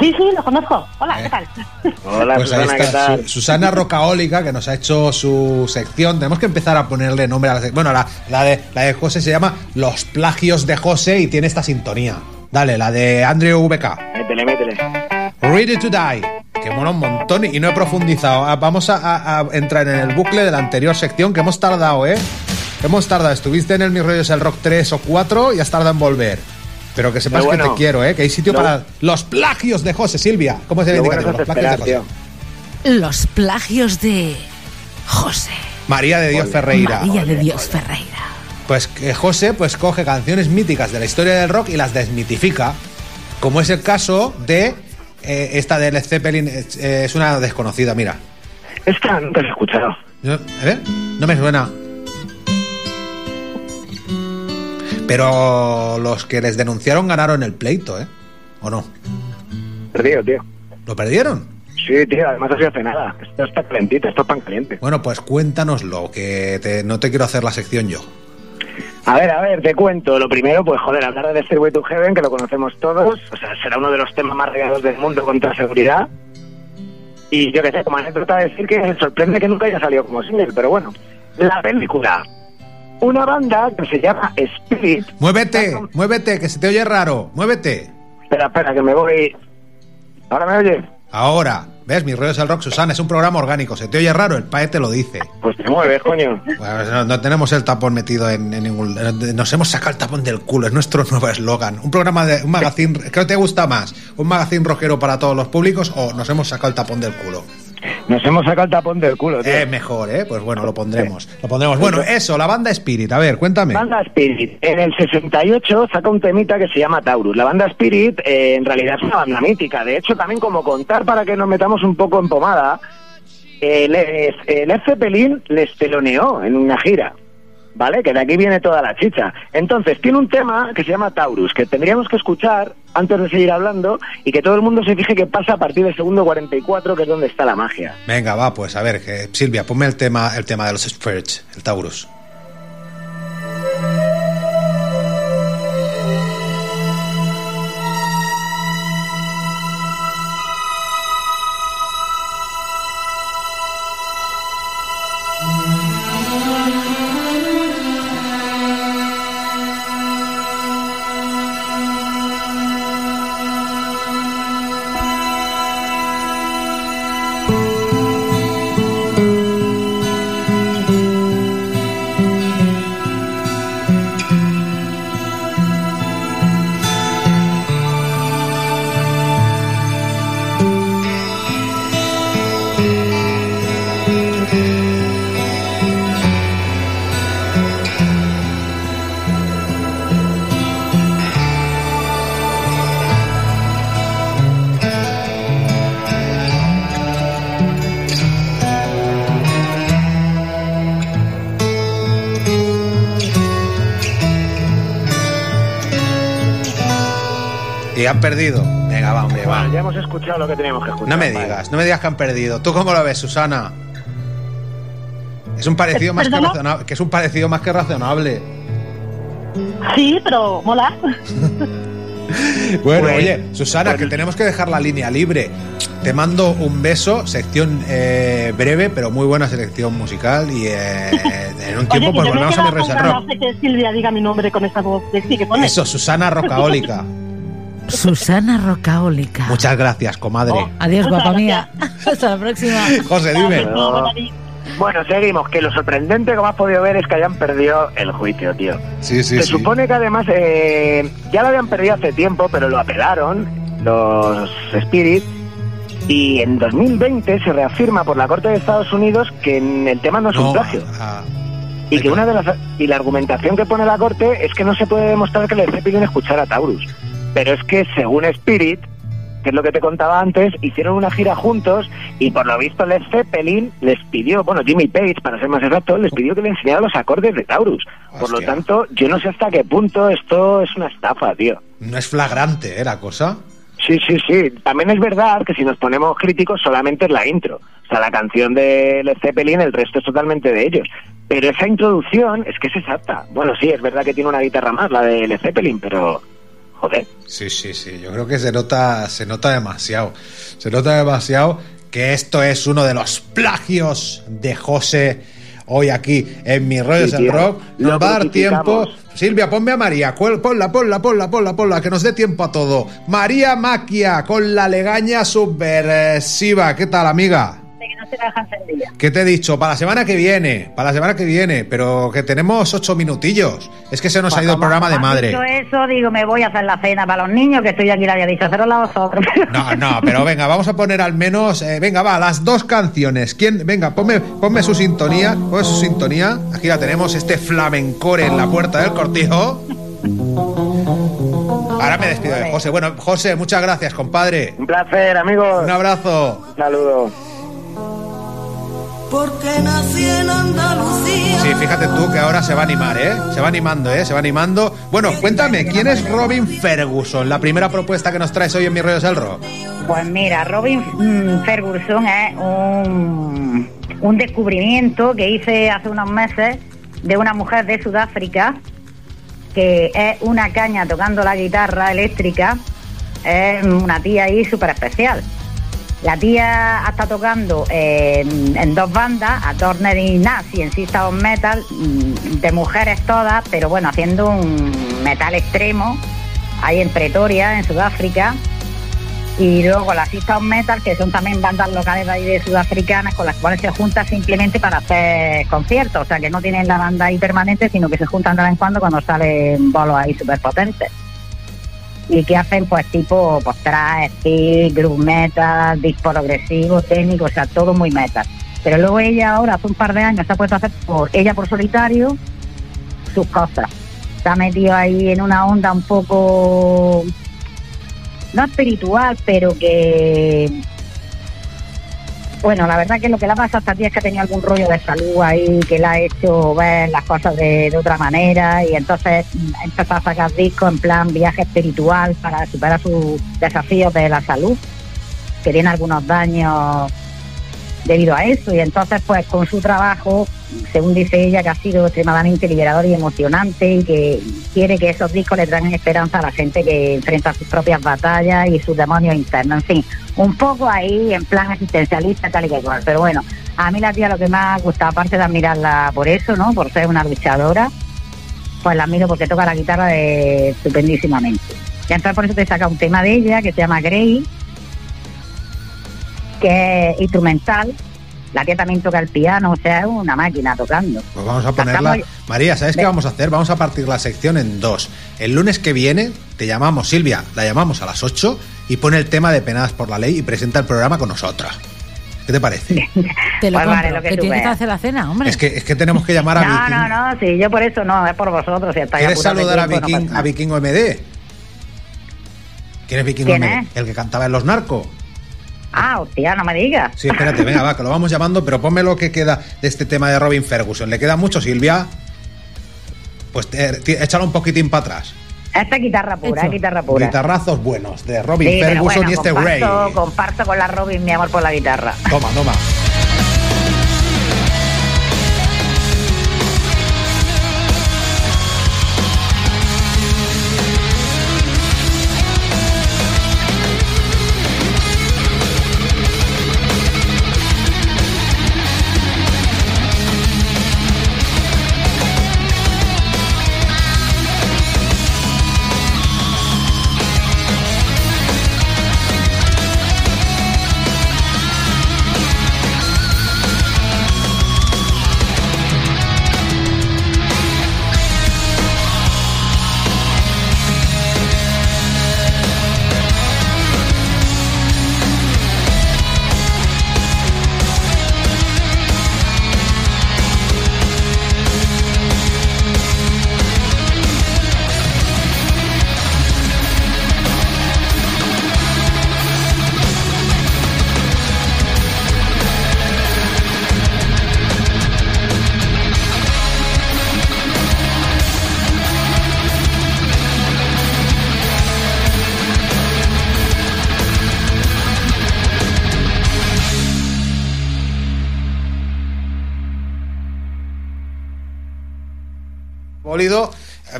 Sí, sí, lo conozco. Hola, ¿qué tal? [LAUGHS] Hola, Pues ahí Susana, ¿qué está tal? Su- Susana Rocaólica, que nos ha hecho su sección. Tenemos que empezar a ponerle nombre a la sección. Bueno, la, la de, la de José se llama Los plagios de José y tiene esta sintonía. Dale, la de Andrew VK. Métele, métele. Ready to Die. Que mola un montón y no he profundizado. Ah, Vamos a, a- a entrar en el bucle de la anterior sección que hemos tardado, ¿eh? Hemos tardado. Estuviste en el Mi Rollo es el Rock 3 o 4 y has tardado en volver. Pero que sepas que te quiero, ¿eh? Que hay sitio lo- para los plagios de José. Silvia, ¿cómo se Lo le bueno Los plagios de José. tío. Los plagios de José. María de Dios Ferreira. María de Dios Ferreira. Pues que José pues coge canciones míticas de la historia del rock y las desmitifica, como es el caso de eh, esta de Led Zeppelin, es, eh, es una desconocida, mira. Esta nunca la he escuchado. A ver, no me suena. Pero los que les denunciaron ganaron el pleito, ¿eh? ¿O no? Perdido, tío. ¿Lo perdieron? Sí, tío, además ha sido hace nada. Esto está calentito, esto es pan caliente. Bueno, pues cuéntanoslo, que te- no te quiero hacer la sección yo. A ver, a ver, te cuento. Lo primero, pues joder, hablar de Stairway to Heaven, que lo conocemos todos. O sea, será uno de los temas más regados del mundo contra seguridad. Y yo qué sé, como anécdota decir que me sorprende que nunca haya salido como single, pero bueno. La película. Una banda que se llama Spirit. Muévete, muévete, que se te oye raro. Muévete. Espera, espera, que me voy. ¿Ahora me oyes? Ahora, ¿ves? Mi rollo es el rock, Susana, es un programa orgánico. Se te oye raro, el PAE te lo dice. Pues te mueves, coño. Bueno, no, no tenemos el tapón metido en, en ningún. Nos hemos sacado el tapón del culo, es nuestro [LAUGHS] nuevo eslogan. Un programa de. Un magazine. ¿Qué te gusta más? ¿Un magazine rockero para todos los públicos o nos hemos sacado el tapón del culo? Nos hemos sacado el tapón del culo, tío. Eh, mejor, ¿eh? Pues bueno, lo pondremos. Lo pondremos. Bueno, eso, la banda Spirit. A ver, cuéntame. Banda Spirit. En el 68 saca un temita que se llama Taurus. La banda Spirit eh, en realidad es una banda mítica. De hecho, también como contar para que nos metamos un poco en pomada, eh, les- eh, Led Zeppelin les teloneó en una gira. ¿Vale? Que de aquí viene toda la chicha. Entonces, tiene un tema que se llama Taurus, que tendríamos que escuchar antes de seguir hablando y que todo el mundo se fije que pasa a partir del segundo 44, que es donde está la magia. Venga, va, pues a ver, que, Silvia, ponme el tema, el tema de los Spirits, el Taurus. Han perdido. Venga, va, hombre, va. Bueno, ya hemos escuchado lo que teníamos que escuchar. No me vale. digas, no me digas que han perdido. ¿Tú cómo lo ves, Susana? Es un parecido más que razonable. Que es un parecido más que razonable. Sí, pero mola. [LAUGHS] Bueno, Pues- oye, Susana, que tenemos que dejar la línea libre. Te mando un beso, sección eh, breve, pero muy buena selección musical. Y eh, en un [LAUGHS] tiempo, Oye, pues volvemos a mi Silvia diga mi nombre con esa voz sexy que pone. Eso, Susana Rocaólica. [LAUGHS] Susana Rocaólica. Muchas gracias, comadre. Adiós, Muchas guapa mía. [LAUGHS] Hasta la próxima. José, dime. Bueno, seguimos. Que lo sorprendente, como has podido ver, es que hayan perdido el juicio, tío. Sí, sí, Se sí. supone que además eh, ya lo habían perdido hace tiempo, pero lo apelaron los Spirit. Y en 2020 se reafirma por la Corte de Estados Unidos que en el tema no es un plagio. ah, Y que una de las y la argumentación que pone la Corte es que no se puede demostrar que Led Zeppelin escuchara a Taurus. Pero es que según Spirit, que es lo que te contaba antes, hicieron una gira juntos y por lo visto Led Zeppelin les pidió, bueno, Jimmy Page, para ser más exacto, les pidió que le enseñara los acordes de Taurus. Por lo tanto, yo no sé hasta qué punto esto es una estafa, tío. No es flagrante, ¿eh? La cosa. Sí, sí, sí. También es verdad que si nos ponemos críticos solamente es la intro. O sea, la canción de Led Zeppelin, el resto es totalmente de ellos. Pero esa introducción es que es exacta. Bueno, sí, es verdad que tiene una guitarra más, la de Led Zeppelin, pero... Joder. Sí, sí, sí. Yo creo que se nota, se nota demasiado. Se nota demasiado que esto es uno de los plagios de José hoy aquí en Mi Rollos Sí. Rock. Nos va a dar tiempo. Silvia, ponme a María. Ponla, ponla, ponla, ponla, ponla, que nos dé tiempo a todo. María Maquia con la legaña subversiva. ¿Qué tal, amiga? Que no se deja encendida. ¿Qué te he dicho? Para la semana que viene, para la semana que viene, pero que tenemos ocho minutillos. Es que se nos ha ido el programa de madre. Dicho eso, digo, me voy a hacer la cena para los niños, que estoy aquí, le había dicho, hacerlo a vosotros. [LAUGHS] No, no, pero venga, vamos a poner al menos, eh, venga, va, las dos canciones. ¿Quién? Venga, ponme, ponme su sintonía, ponme su sintonía. Aquí la tenemos, este flamencore en la puerta del cortijo. Ahora me despido de José. Bueno, José, muchas gracias, compadre. Un placer, amigos. Un abrazo. Un saludo. Porque nací en Andalucía. Sí, fíjate tú que ahora se va a animar, ¿eh? Se va animando, ¿eh? Se va animando. Bueno, cuéntame, ¿quién es Robin Ferguson? La primera propuesta que nos traes hoy en Mi Rollos del Rock. Pues mira, Robin mm, Ferguson es un, un descubrimiento que hice hace unos meses de una mujer de Sudáfrica que es una caña tocando la guitarra eléctrica. Es una tía ahí súper especial. La tía está tocando en, en dos bandas, a Turner y Nazi en System of Metal, mm, de mujeres todas, pero bueno, haciendo un metal extremo, ahí en Pretoria, en Sudáfrica. Y luego las of Metal, que son también bandas locales de ahí de sudafricanas, con las cuales se junta simplemente para hacer conciertos. O sea, que no tienen la banda ahí permanente, sino que se juntan de vez en cuando cuando salen bolos ahí súper potentes y que hacen pues tipo pues trash, groove metal, disc progresivo, técnico, o sea, todo muy metal. Pero luego ella ahora, hace un par de años, se ha puesto a hacer por ella por solitario sus cosas. Se ha metido ahí en una onda un poco, no espiritual, pero que... Bueno, la verdad que lo que le ha pasado a esta tía es que ha tenido algún rollo de salud ahí, que le ha hecho ver las cosas de, de otra manera y entonces empezó a sacar discos en plan viaje espiritual para superar sus desafíos de la salud, que tiene algunos daños debido a eso y entonces pues con su trabajo, según dice ella, que ha sido extremadamente liberador y emocionante y que quiere que esos discos le traigan esperanza a la gente que enfrenta sus propias batallas y sus demonios internos, en fin, un poco ahí en plan existencialista tal y que cual, pero bueno, a mí la tía lo que más gusta, aparte de admirarla por eso, ¿no? Por ser una luchadora, pues la admiro porque toca la guitarra de estupendísimamente. Y entonces por eso te saca un tema de ella que se llama Grey, que es instrumental. La tía también toca el piano, o sea, es una máquina tocando. Pues vamos a ponerla. Cantamos- María, ¿sabes qué vamos a hacer? Vamos a partir la sección en dos. El lunes que viene te llamamos, Silvia, la llamamos a las 8 y pone el tema de penadas por la ley y presenta el programa con nosotras. ¿Qué te parece? [LAUGHS] Te lo Pues compro, vale, lo que que tú tienes que hacer la cena, hombre. Es que, es que tenemos que llamar a No, Viking. no, no, sí, yo por eso no, es por vosotros. Si estáis ¿Quieres saludar a tiempo, no Viking, a Vikingo MD? ¿Quién es Vikingo ¿Quién MD? es? El que cantaba en Los Narcos. Ah, hostia, no me digas. Sí, espérate, venga, va, que lo vamos llamando, pero ponme lo que queda de este tema de Robin Ferguson. ¿Le queda mucho, Silvia? Pues te- te- échalo un poquitín para atrás. Esta es guitarra pura, guitarra pura. Guitarrazos buenos de Robin Sí, Ferguson bueno, y este Ray. comparto, comparto con la Robin mi amor por la guitarra. Toma, toma.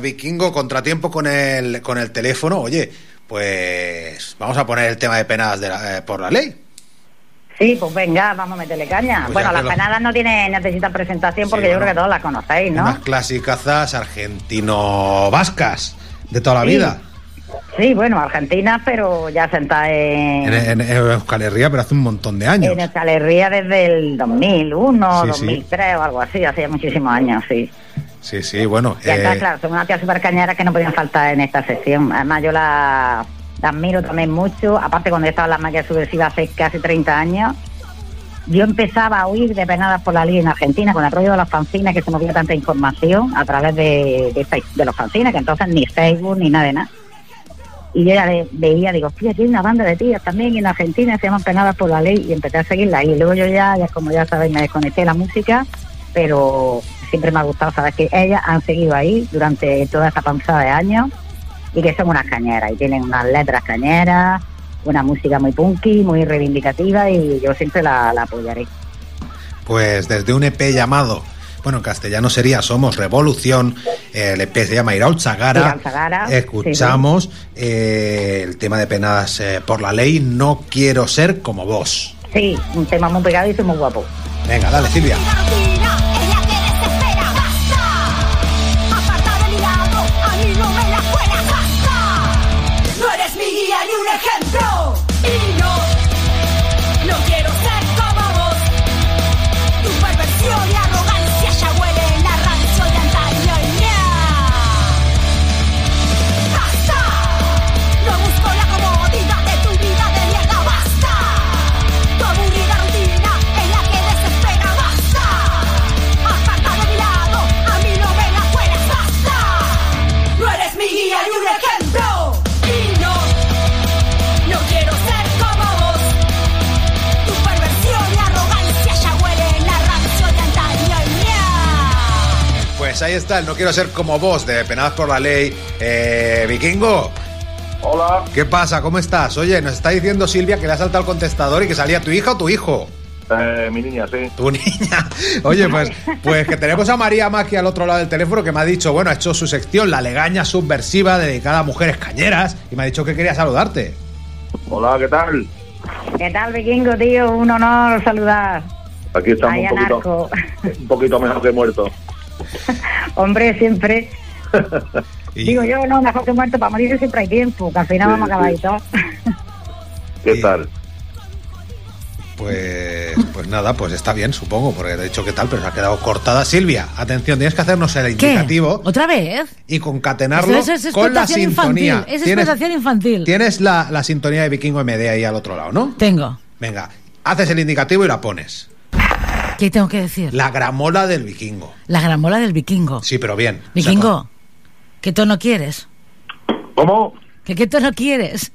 Vikingo, contratiempo con el, con el teléfono. Oye, pues vamos a poner el tema de penadas de la- eh, por la ley. Sí, pues venga, vamos a meterle caña. Pues bueno, las lo- penadas no tiene, necesitan presentación porque Sí, yo bueno. creo que todos las conocéis, ¿no? Unas clasicazas argentino-vascas de toda la Sí. vida. Sí, bueno, Argentina, pero ya sentada en, En, en, en Euskal Herria, pero hace un montón de años. en Euskal Herria desde el 2001, Sí, sí. 2003 o algo así, hace muchísimos años, sí. Sí, sí, bueno. Y acá, eh, claro, son unas tías súper cañeras que no podían faltar en esta sección. Además, yo la, la admiro también mucho. Aparte, cuando yo estaba en la máquina subversiva hace casi 30 años, yo empezaba a oír de penadas por la ley en Argentina con el rollo de los fanzines, que se movía tanta información a través de, de, los fanzines, que entonces ni Facebook ni nada de nada. Y yo ya ve- veía, digo, hostia, aquí hay una banda de tías también en Argentina, se llaman Penadas por la Ley, y empecé a seguirla. Y luego yo ya, ya como ya sabéis, me desconecté de la música, pero siempre me ha gustado saber que ellas han seguido ahí durante toda esta panzada de años y que son unas cañeras y tienen unas letras cañeras, una música muy punky, muy reivindicativa y yo siempre la, la apoyaré. Pues desde un EP llamado, bueno, en castellano sería Somos Revolución, el EP se llama Iraul Zagara. Escuchamos eh, el tema de penadas eh, por la ley, No quiero ser como vos. Sí, un tema muy pegadizo y muy guapo. Venga, dale, Silvia. Pues ahí está, el No quiero ser como vos, de penadas por la ley. Eh, Vikingo. Hola. ¿Qué pasa? ¿Cómo estás? Oye, nos está diciendo Silvia que le ha saltado el contestador y que salía tu hija o tu hijo. Eh, mi niña, sí. Tu [LAUGHS] niña. Oye, pues, pues que tenemos a María Maki al otro lado del teléfono que me ha dicho, bueno, ha hecho su sección, la legaña subversiva dedicada a mujeres cañeras, y me ha dicho que quería saludarte. Hola, ¿qué tal? ¿Qué tal, Vikingo, tío? Un honor saludar. Aquí estamos un poquito, un poquito mejor que muerto. [LAUGHS] Hombre, siempre. [LAUGHS] Digo yo, no, mejor que muerto, para morir siempre hay tiempo, que al final Sí, vamos a acabar sí. [LAUGHS] y todo. ¿Qué tal? Pues, pues nada, pues está bien, supongo, porque he dicho qué tal, pero se ha quedado cortada. Silvia, atención, tienes que hacernos el ¿Qué? indicativo ¿Otra vez? y concatenarlo Eso es con la sintonía. infantil. Es ¿Tienes, explotación infantil. tienes la, la sintonía de Vikingo MD ahí al otro lado, ¿no? Tengo. Venga, haces el indicativo y la pones. ¿Qué tengo que decir? La gramola del vikingo. La gramola del vikingo. Sí, pero bien. Vikingo, ¿qué tono quieres? ¿Cómo? ¿Qué, ¿Qué tono quieres?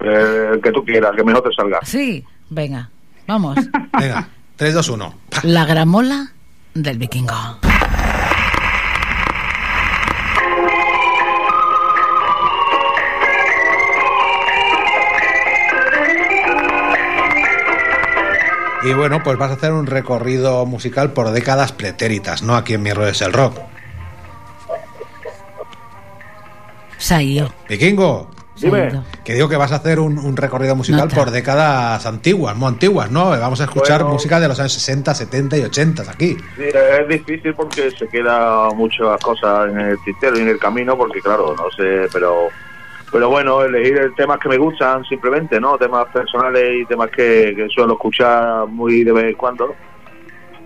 Eh, que tú quieras, que mejor te salga. Sí, venga, vamos. Venga, 3, 2, 1. La gramola del vikingo. Y bueno, pues vas a hacer un recorrido musical por décadas pretéritas, ¿no? Aquí en Mi Rollo es el Rock. Sayo. Vikingo. Dime. Que digo que vas a hacer un, un recorrido musical Nota. por décadas antiguas, muy antiguas, ¿no? Vamos a escuchar Bueno. música de los años 60, 70 y 80 aquí. Sí, es difícil porque se queda muchas cosas en el tintero y en el camino, porque claro, no sé, pero pero bueno, elegir temas que me gustan simplemente, ¿no? Temas personales y temas que, que suelo escuchar muy de vez en cuando.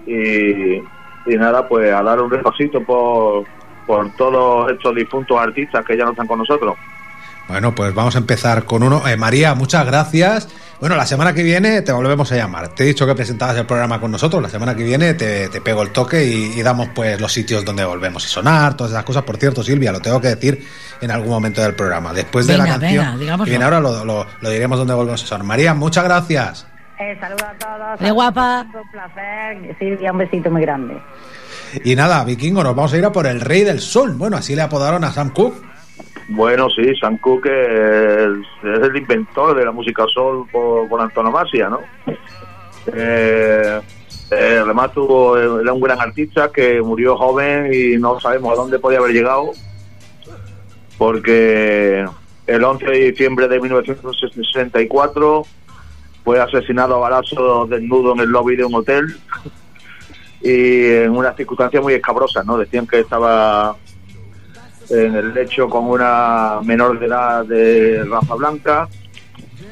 Y, y nada, pues a dar un repasito por, por todos estos difuntos artistas que ya no están con nosotros. Bueno, pues vamos a empezar con uno. Eh, María, muchas gracias. Bueno, la semana que viene te volvemos a llamar. Te he dicho que presentabas el programa con nosotros. La semana que viene te, te pego el toque y, y damos pues los sitios donde volvemos a sonar, todas esas cosas. Por cierto, Silvia, lo tengo que decir en algún momento del programa. Después de la canción venga, que viene ahora lo, lo- lo diremos donde volvemos a sonar. María, muchas gracias. Eh, saludos a todos. De guapa. Un placer. Silvia, un besito muy grande. Y nada, Vikingo, nos vamos a ir a por el Rey del Sol. Bueno, así le apodaron a Sam Cooke. Bueno, sí, Sam Cooke es, el inventor de la música soul por, por antonomasia, ¿no? Eh, Eh, además tuvo, era un gran artista que murió joven y no sabemos a dónde podía haber llegado porque el 11 de diciembre de 1964 fue asesinado a balazo desnudo en el lobby de un hotel y en unas circunstancias muy escabrosas, ¿no? Decían que estaba en el lecho con una menor de edad de raza blanca,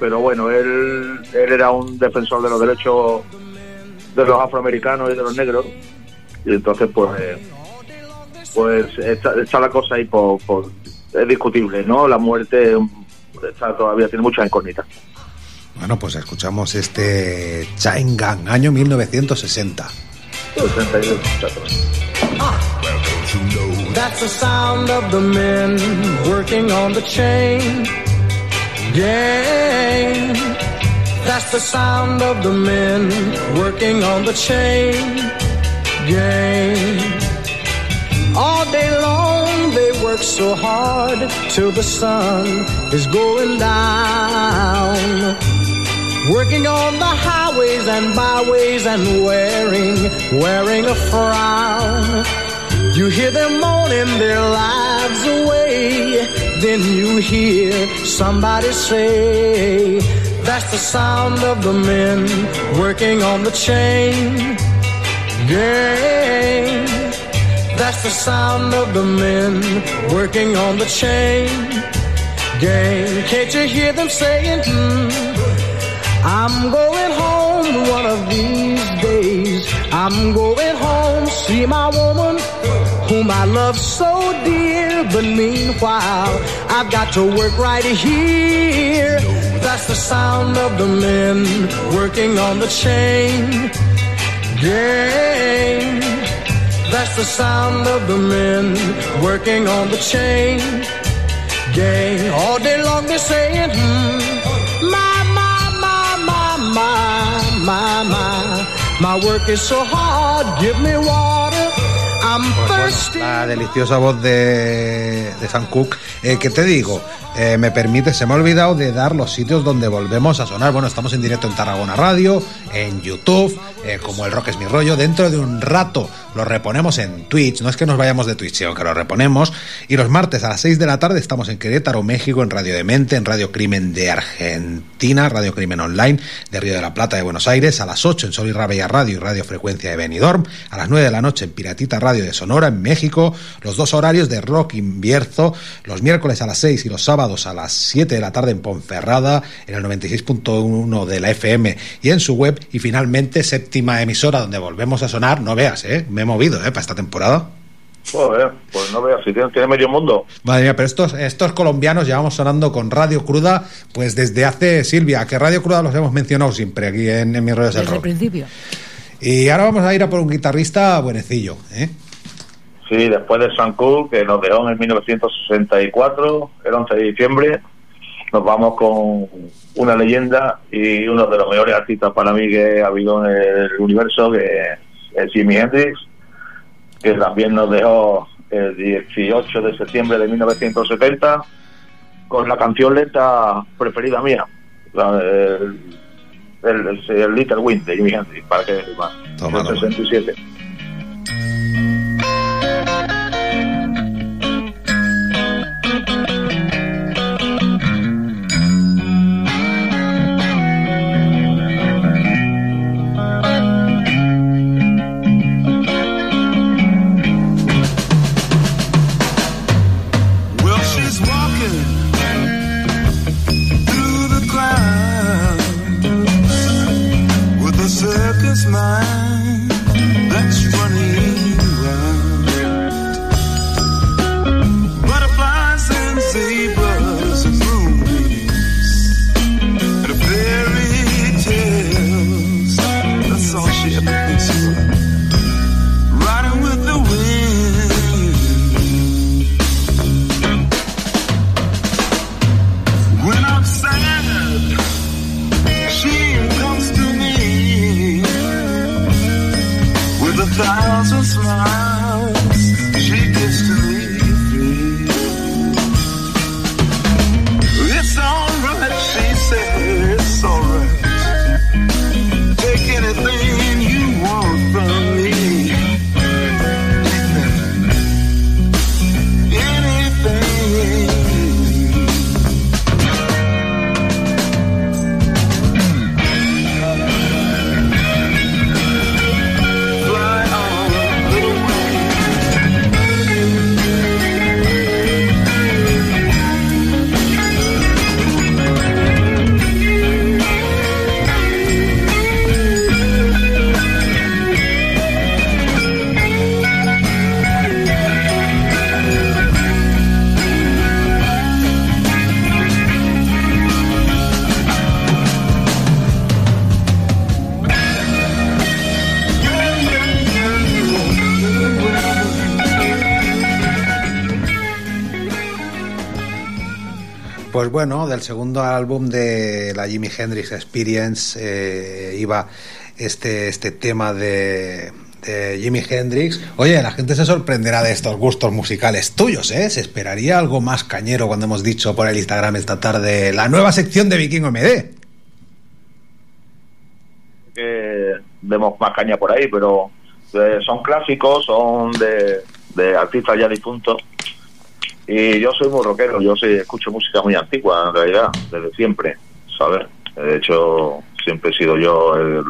pero bueno, él, él era un defensor de los derechos de los afroamericanos y de los negros y entonces pues pues está, está la cosa ahí por, por- es discutible no la muerte está todavía tiene muchas incógnitas Bueno, pues escuchamos este Chaingang, año 1960. 62 exactamente. That's the sound of the men working on the chain gang. That's the sound of the men working on the chain gang. All day long they work so hard till the sun is going down. Working on the highways and byways and wearing, wearing a frown. You hear them moaning their lives away. Then you hear somebody say, That's the sound of the men working on the chain gang. That's the sound of the men working on the chain gang. Can't you hear them saying, hmm, I'm going home one of these. I'm going home, see my woman whom I love so dear. But meanwhile, I've got to work right here. That's the sound of the men working on the chain gang. That's the sound of the men working on the chain gang. All day long they're saying, hmm, my, my, my, my, my, my, my. My work is so hard, give me water. I'm thirsty. La deliciosa voz de, de Sam Cooke. Eh, ¿Qué te digo? Eh, me permite, se me ha olvidado de dar los sitios donde volvemos a sonar. Bueno, estamos en directo en Tarragona Radio, en YouTube, eh, como el Rock es mi rollo. Dentro de un rato lo reponemos en Twitch. No es que nos vayamos de Twitch, sino que lo reponemos. Y los martes a las 6 de la tarde estamos en Querétaro, México, en Radio Demente, en Radio Crimen de Argentina, Radio Crimen Online de Río de la Plata de Buenos Aires, a las 8 en Sol y Rabia Radio y Radio Frecuencia de Benidorm, a las 9 de la noche en Piratita Radio de Sonora, en México, los dos horarios de Rock Invierzo, los miércoles a las 6 y los sábados a las 7 de la tarde en Ponferrada, en el 96.1 de la FM y en su web, y finalmente séptima emisora donde volvemos a sonar, no veas, ¿eh? me he movido ¿eh? para esta temporada. Joder, pues no veas si tiene, tiene medio mundo Madre mía, pero estos, estos colombianos llevamos sonando con Radio Cruda, pues desde hace, Silvia, que Radio Cruda los hemos mencionado siempre aquí en, en Mis Rollos del Desde el principio. Y ahora vamos a ir a por un guitarrista buenecillo, ¿eh? Sí, después de San Cook, que nos dejó en el 1964, el 11 de diciembre, nos vamos con una leyenda y uno de los mejores artistas para mí que ha habido en el universo, que es Jimi Hendrix, que también nos dejó el 18 de septiembre de 1970 con la canción lenta preferida mía, la del- el, el- el Little Wind de Jimi Hendrix, para que más, Toma, del toma. 67. Well, bueno, del segundo álbum de la Jimi Hendrix Experience eh, iba este, este tema de, de Jimi Hendrix. Oye, la gente se sorprenderá de estos gustos musicales tuyos, ¿eh? Se esperaría algo más cañero cuando hemos dicho por el Instagram esta tarde la nueva sección de Vikingo MD. que demos más caña por ahí, pero eh, son clásicos, son de, de artistas ya difuntos. Y yo soy muy rockero, yo sí escucho música muy antigua en realidad, desde siempre, ¿sabes? De hecho, siempre he sido yo el,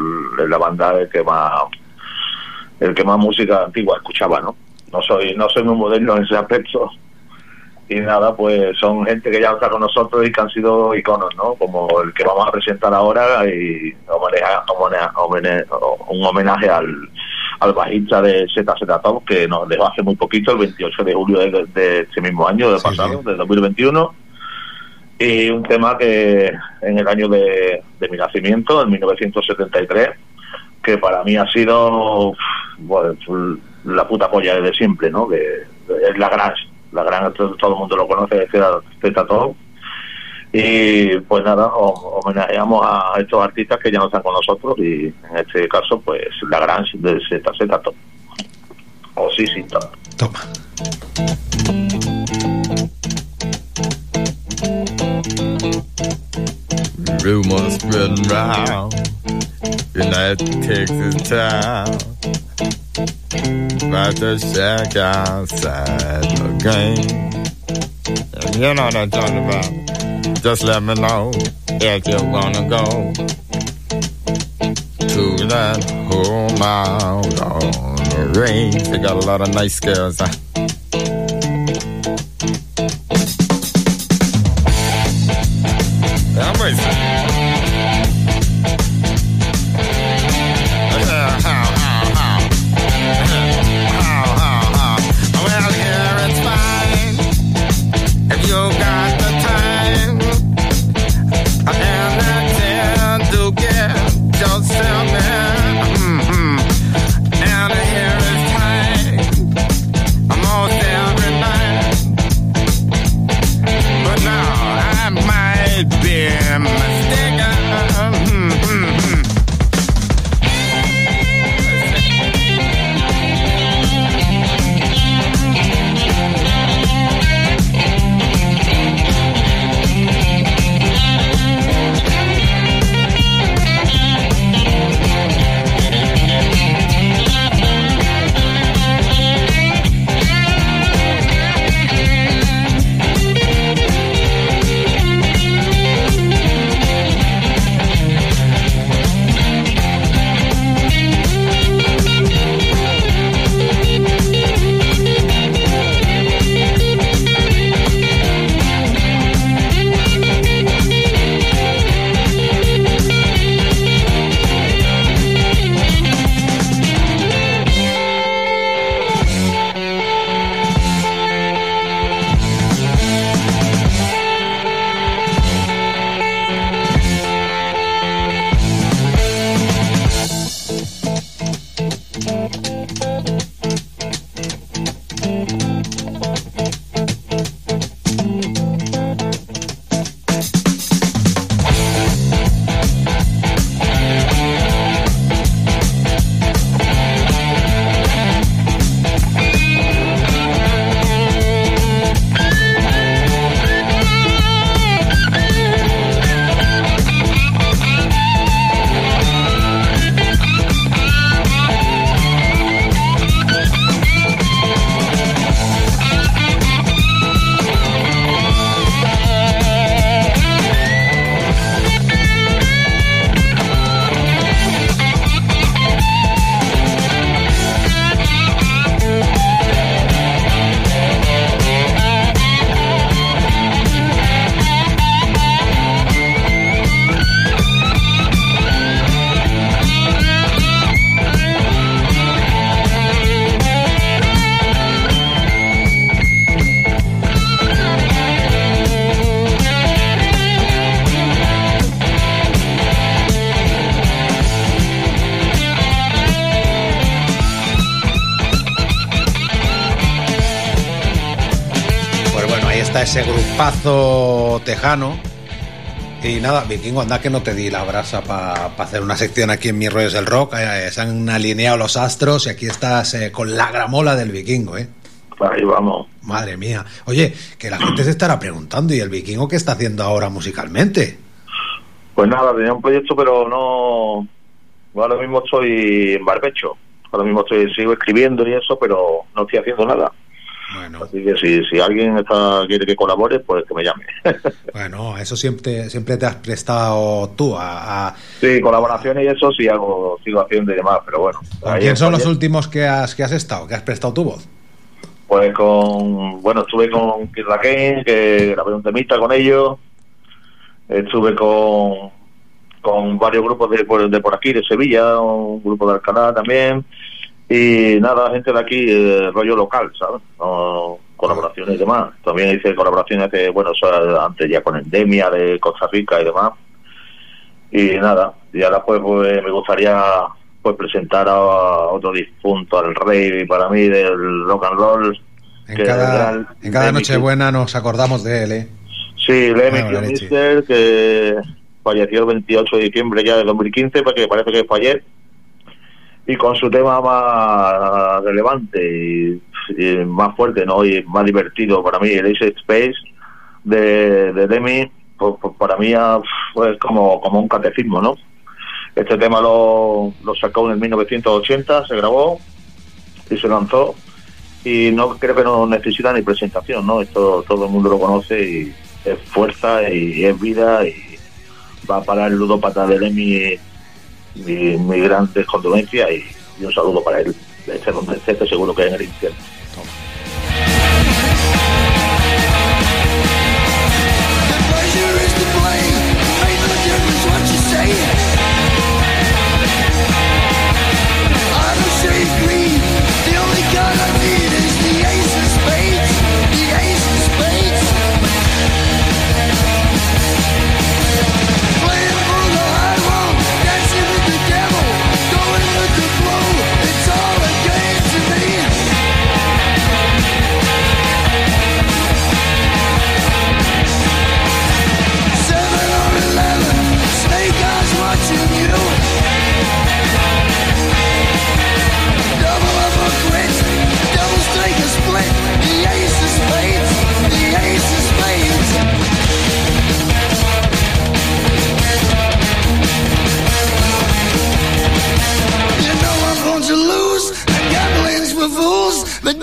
la banda el que más el que más música antigua escuchaba, ¿no? No soy no soy muy moderno en ese aspecto. Y nada, pues son gente que ya está con nosotros y que han sido iconos, ¿no? Como el que vamos a presentar ahora y homenea- homenea- homene- un homenaje al, al bajista de ZZ Top que nos dejó hace muy poquito, el 28 de julio de, de este mismo año, del pasado, del 2021. Y un tema que en el año de, de mi nacimiento, en 1973, que para mí ha sido bueno, la puta polla desde siempre, ¿no? Que es la gran, la gran, todo, el mundo lo conoce, Z Top. Y pues nada, ho- homenajeamos a estos artistas que ya no están con nosotros y en este caso, pues la gran de ZZ Top. O sí, sí, Top. Toma. Rumors spreading round United Texas town about the shack outside the game. And you know what I'm talking about. Just let me know if you wanna go to that home out on the range. They got a lot of nice girls. Tejano. Y nada, Vikingo, anda que no te di la brasa para hacer una sección aquí en Mis Rollos del Rock. Eh, se han alineado los astros y aquí estás eh, con la gramola del Vikingo, ¿eh? Ahí vamos. Madre mía. Oye, que la gente se estará preguntando, ¿y el Vikingo qué está haciendo ahora musicalmente? Pues nada, tenía un proyecto, pero no. Ahora mismo estoy en barbecho. Ahora mismo estoy, sigo escribiendo y eso, pero no estoy haciendo nada. Así que si, si alguien está, quiere que colabore, pues que me llame. [LAUGHS] Bueno, eso siempre, siempre te has prestado tú a... a- sí, colaboraciones y eso sí hago, sigo haciendo y demás, pero bueno. ¿Con ahí quién son los últimos que has, que has estado? ¿Que has prestado tu voz? Pues con, bueno, estuve con Raquel, que grabé un temita con ellos. Estuve con, con varios grupos de, por- de por aquí, de Sevilla, un grupo de Alcalá también. Y nada, gente de aquí, eh, rollo local, ¿sabes? No, colaboraciones y demás. También hice colaboraciones que, bueno, antes ya con Endemia de Costa Rica y demás. Y nada, y ahora pues, pues, me gustaría pues presentar a otro difunto, al rey para mí del rock and roll. En que cada, el- en cada Nochebuena nos acordamos de él, ¿eh? Sí, Lemmy Kilmister, que falleció el 28 de diciembre ya de 2015, porque parece que fue ayer. Y con su tema más relevante y, y más fuerte, ¿no? Y más divertido para mí, el Ace Space de, de Lemmy, pues, pues para mí fue como, como un catecismo, ¿no? Este tema lo, sacó en el 1980, se grabó y se lanzó y no creo que no necesita ni presentación, ¿no? Esto todo el mundo lo conoce y es fuerza y es vida y va a parar el ludópata de Lemmy mi, condolencias y, un saludo para él. Esté, estoy seguro que en el infierno.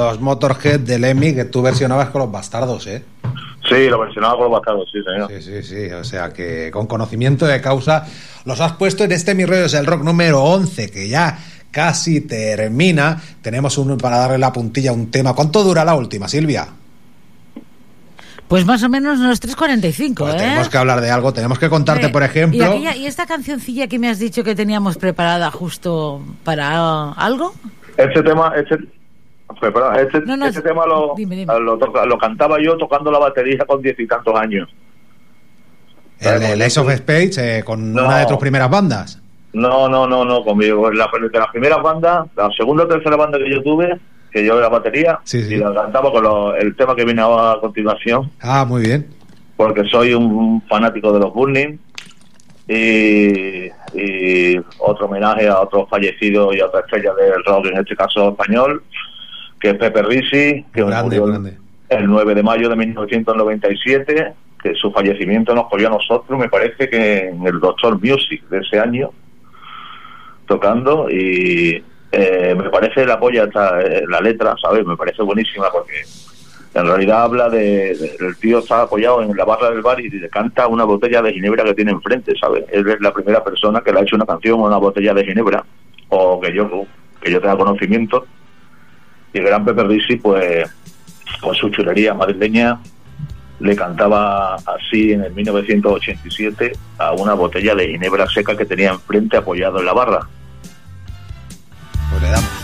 Los Motorhead de Lemmy que tú versionabas con los bastardos, ¿eh? Sí, lo mencionaba con los bastardos, sí, señor. Sí, sí, sí. O sea que con conocimiento de causa los has puesto en este Mi Rollo es el Rock número 11, que ya casi termina. Tenemos uno para darle la puntilla a un tema. ¿Cuánto dura la última, Silvia? Pues más o menos unos 3.45, Pues ¿eh? tenemos que hablar de algo, tenemos que contarte, Sí. por ¿Y, ejemplo. aquella- y esta cancioncilla que me has dicho que teníamos preparada justo para algo? Este tema, este, perdón, este, No, no, este tema lo, dime, dime. lo, toca- lo cantaba yo tocando la batería con diez y tantos años. El, el Ace of Spades eh, con No. una de tus primeras bandas. No, no, no, no, conmigo. La, de las primeras bandas, la segunda o tercera banda que yo tuve, que yo era batería, Sí, sí. y la cantaba con lo- el tema que viene a continuación, Ah, muy bien. porque soy un fanático de los Burning. Y, y otro homenaje a otro fallecido y a otra estrella del rock, en este caso español, que es Pepe Risi, que Grande, murió grande. el 9 de mayo de 1997, que su fallecimiento nos cogió a nosotros, me parece que en el Doctor Music de ese año, tocando, y eh, me parece la polla esta, eh, la letra, ¿sabes? Me parece buenísima porque en realidad habla de, de- el tío está apoyado en la barra del bar y le canta una botella de ginebra que tiene enfrente, ¿sabes? Él es la primera persona que le ha hecho una canción a una botella de ginebra, o que yo, que yo tenga conocimiento, y el gran Pepe Risi, pues, con su chulería madrileña, le cantaba así en el 1987 a una botella de ginebra seca que tenía enfrente apoyado en la barra. Pues le damos.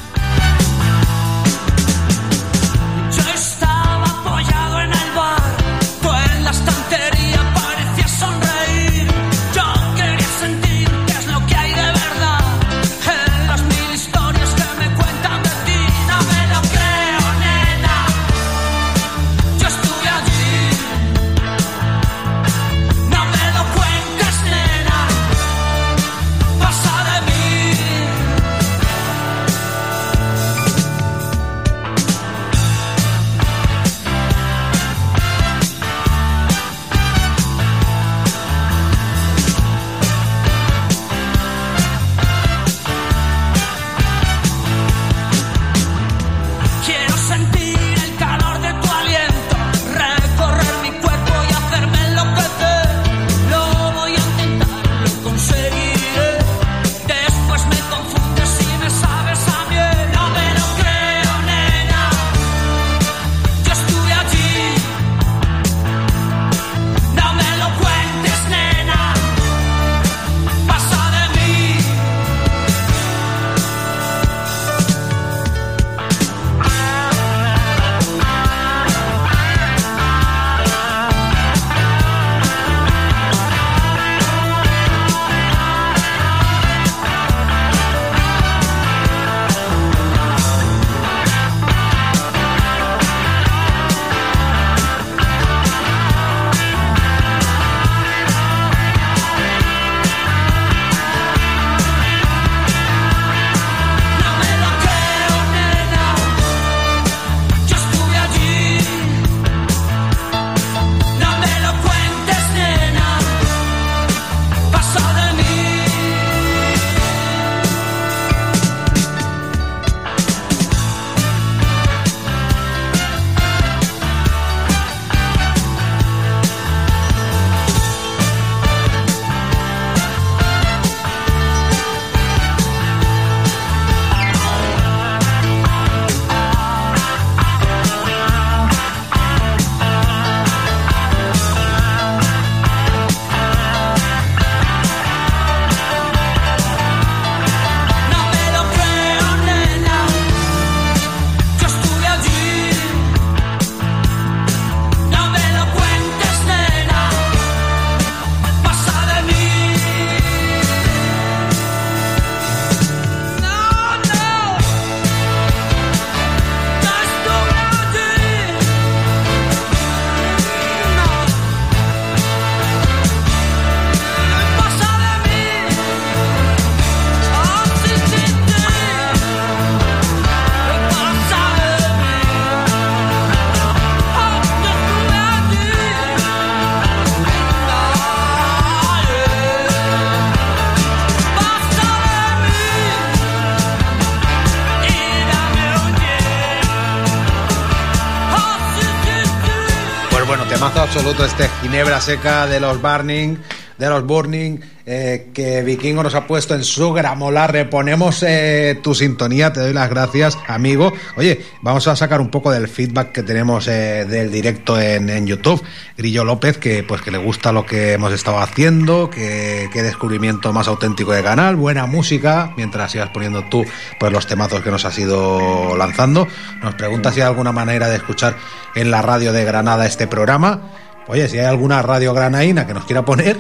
Absoluto este Ginebra Seca de los Burning, de los Burning, eh, que Vikingo nos ha puesto en su gramola. Reponemos eh, tu sintonía, te doy las gracias, amigo. Oye, vamos a sacar un poco del feedback que tenemos eh, del directo en, en YouTube. Grillo López, que pues que le gusta lo que hemos estado haciendo, que, que descubrimiento más auténtico de canal, buena música, mientras sigas poniendo tú pues los temazos que nos has ido lanzando. Nos pregunta si hay alguna manera de escuchar en la radio de Granada este programa. Oye, si hay alguna radio granaína que nos quiera poner,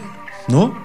¿no?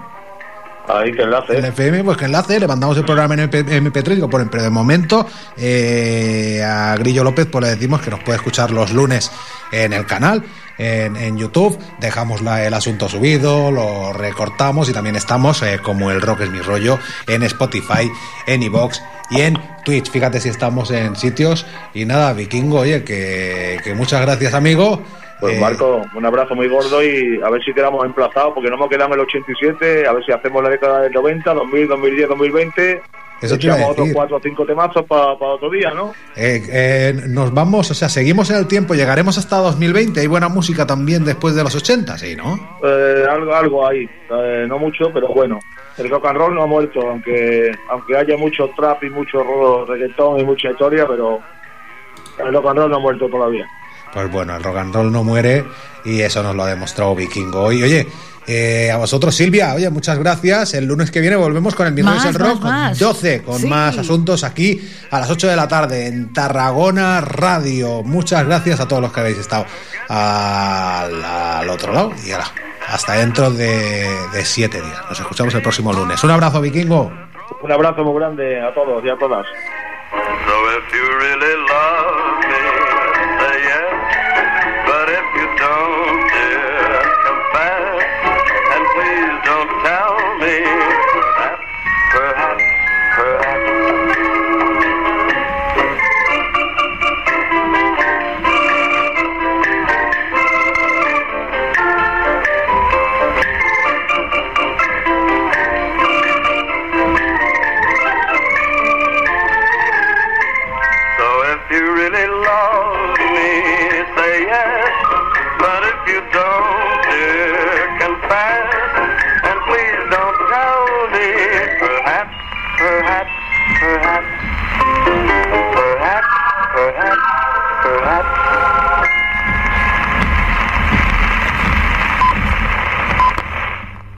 Ahí que enlace. El FM, pues que enlace, le mandamos el programa en MP- MP3 y lo ponen, pero de momento eh, a Grillo López pues le decimos que nos puede escuchar los lunes en el canal, en, en YouTube, dejamos la- el asunto subido, lo recortamos y también estamos eh, como el rock es mi rollo en Spotify, en iVox y en Twitch. Fíjate si estamos en sitios y nada, Vikingo, oye, que, que muchas gracias amigo. Pues Eh, Marco, un abrazo muy gordo y a ver si quedamos emplazados, porque no hemos quedado en el 87, a ver si hacemos la década del 90, 2000, 2010, 2020. Eso te otros decir. cuatro o cinco temazos para otro día, ¿no? Eh, eh, nos vamos, o sea, seguimos en el tiempo, llegaremos hasta 2020. Hay buena música también después de los 80, sí, ¿no? Eh, algo, algo ahí, eh, no mucho, pero bueno. El rock and roll no ha muerto, aunque aunque haya mucho trap y mucho reggaetón y mucha historia, pero el rock and roll no ha muerto todavía. Pues bueno, el rock and roll no muere y eso nos lo ha demostrado Vikingo hoy. Oye, eh, a vosotros, Silvia, oye, muchas gracias. El lunes que viene volvemos con el Mirror Más, el Rock, más, más. 12, con Sí. más asuntos aquí a las 8 de la tarde en Tarragona Radio. Muchas gracias a todos los que habéis estado al, al otro lado y ala, hasta dentro de, de siete días. Nos escuchamos el próximo lunes. Un abrazo, Vikingo. Un abrazo muy grande a todos y a todas. So if you really love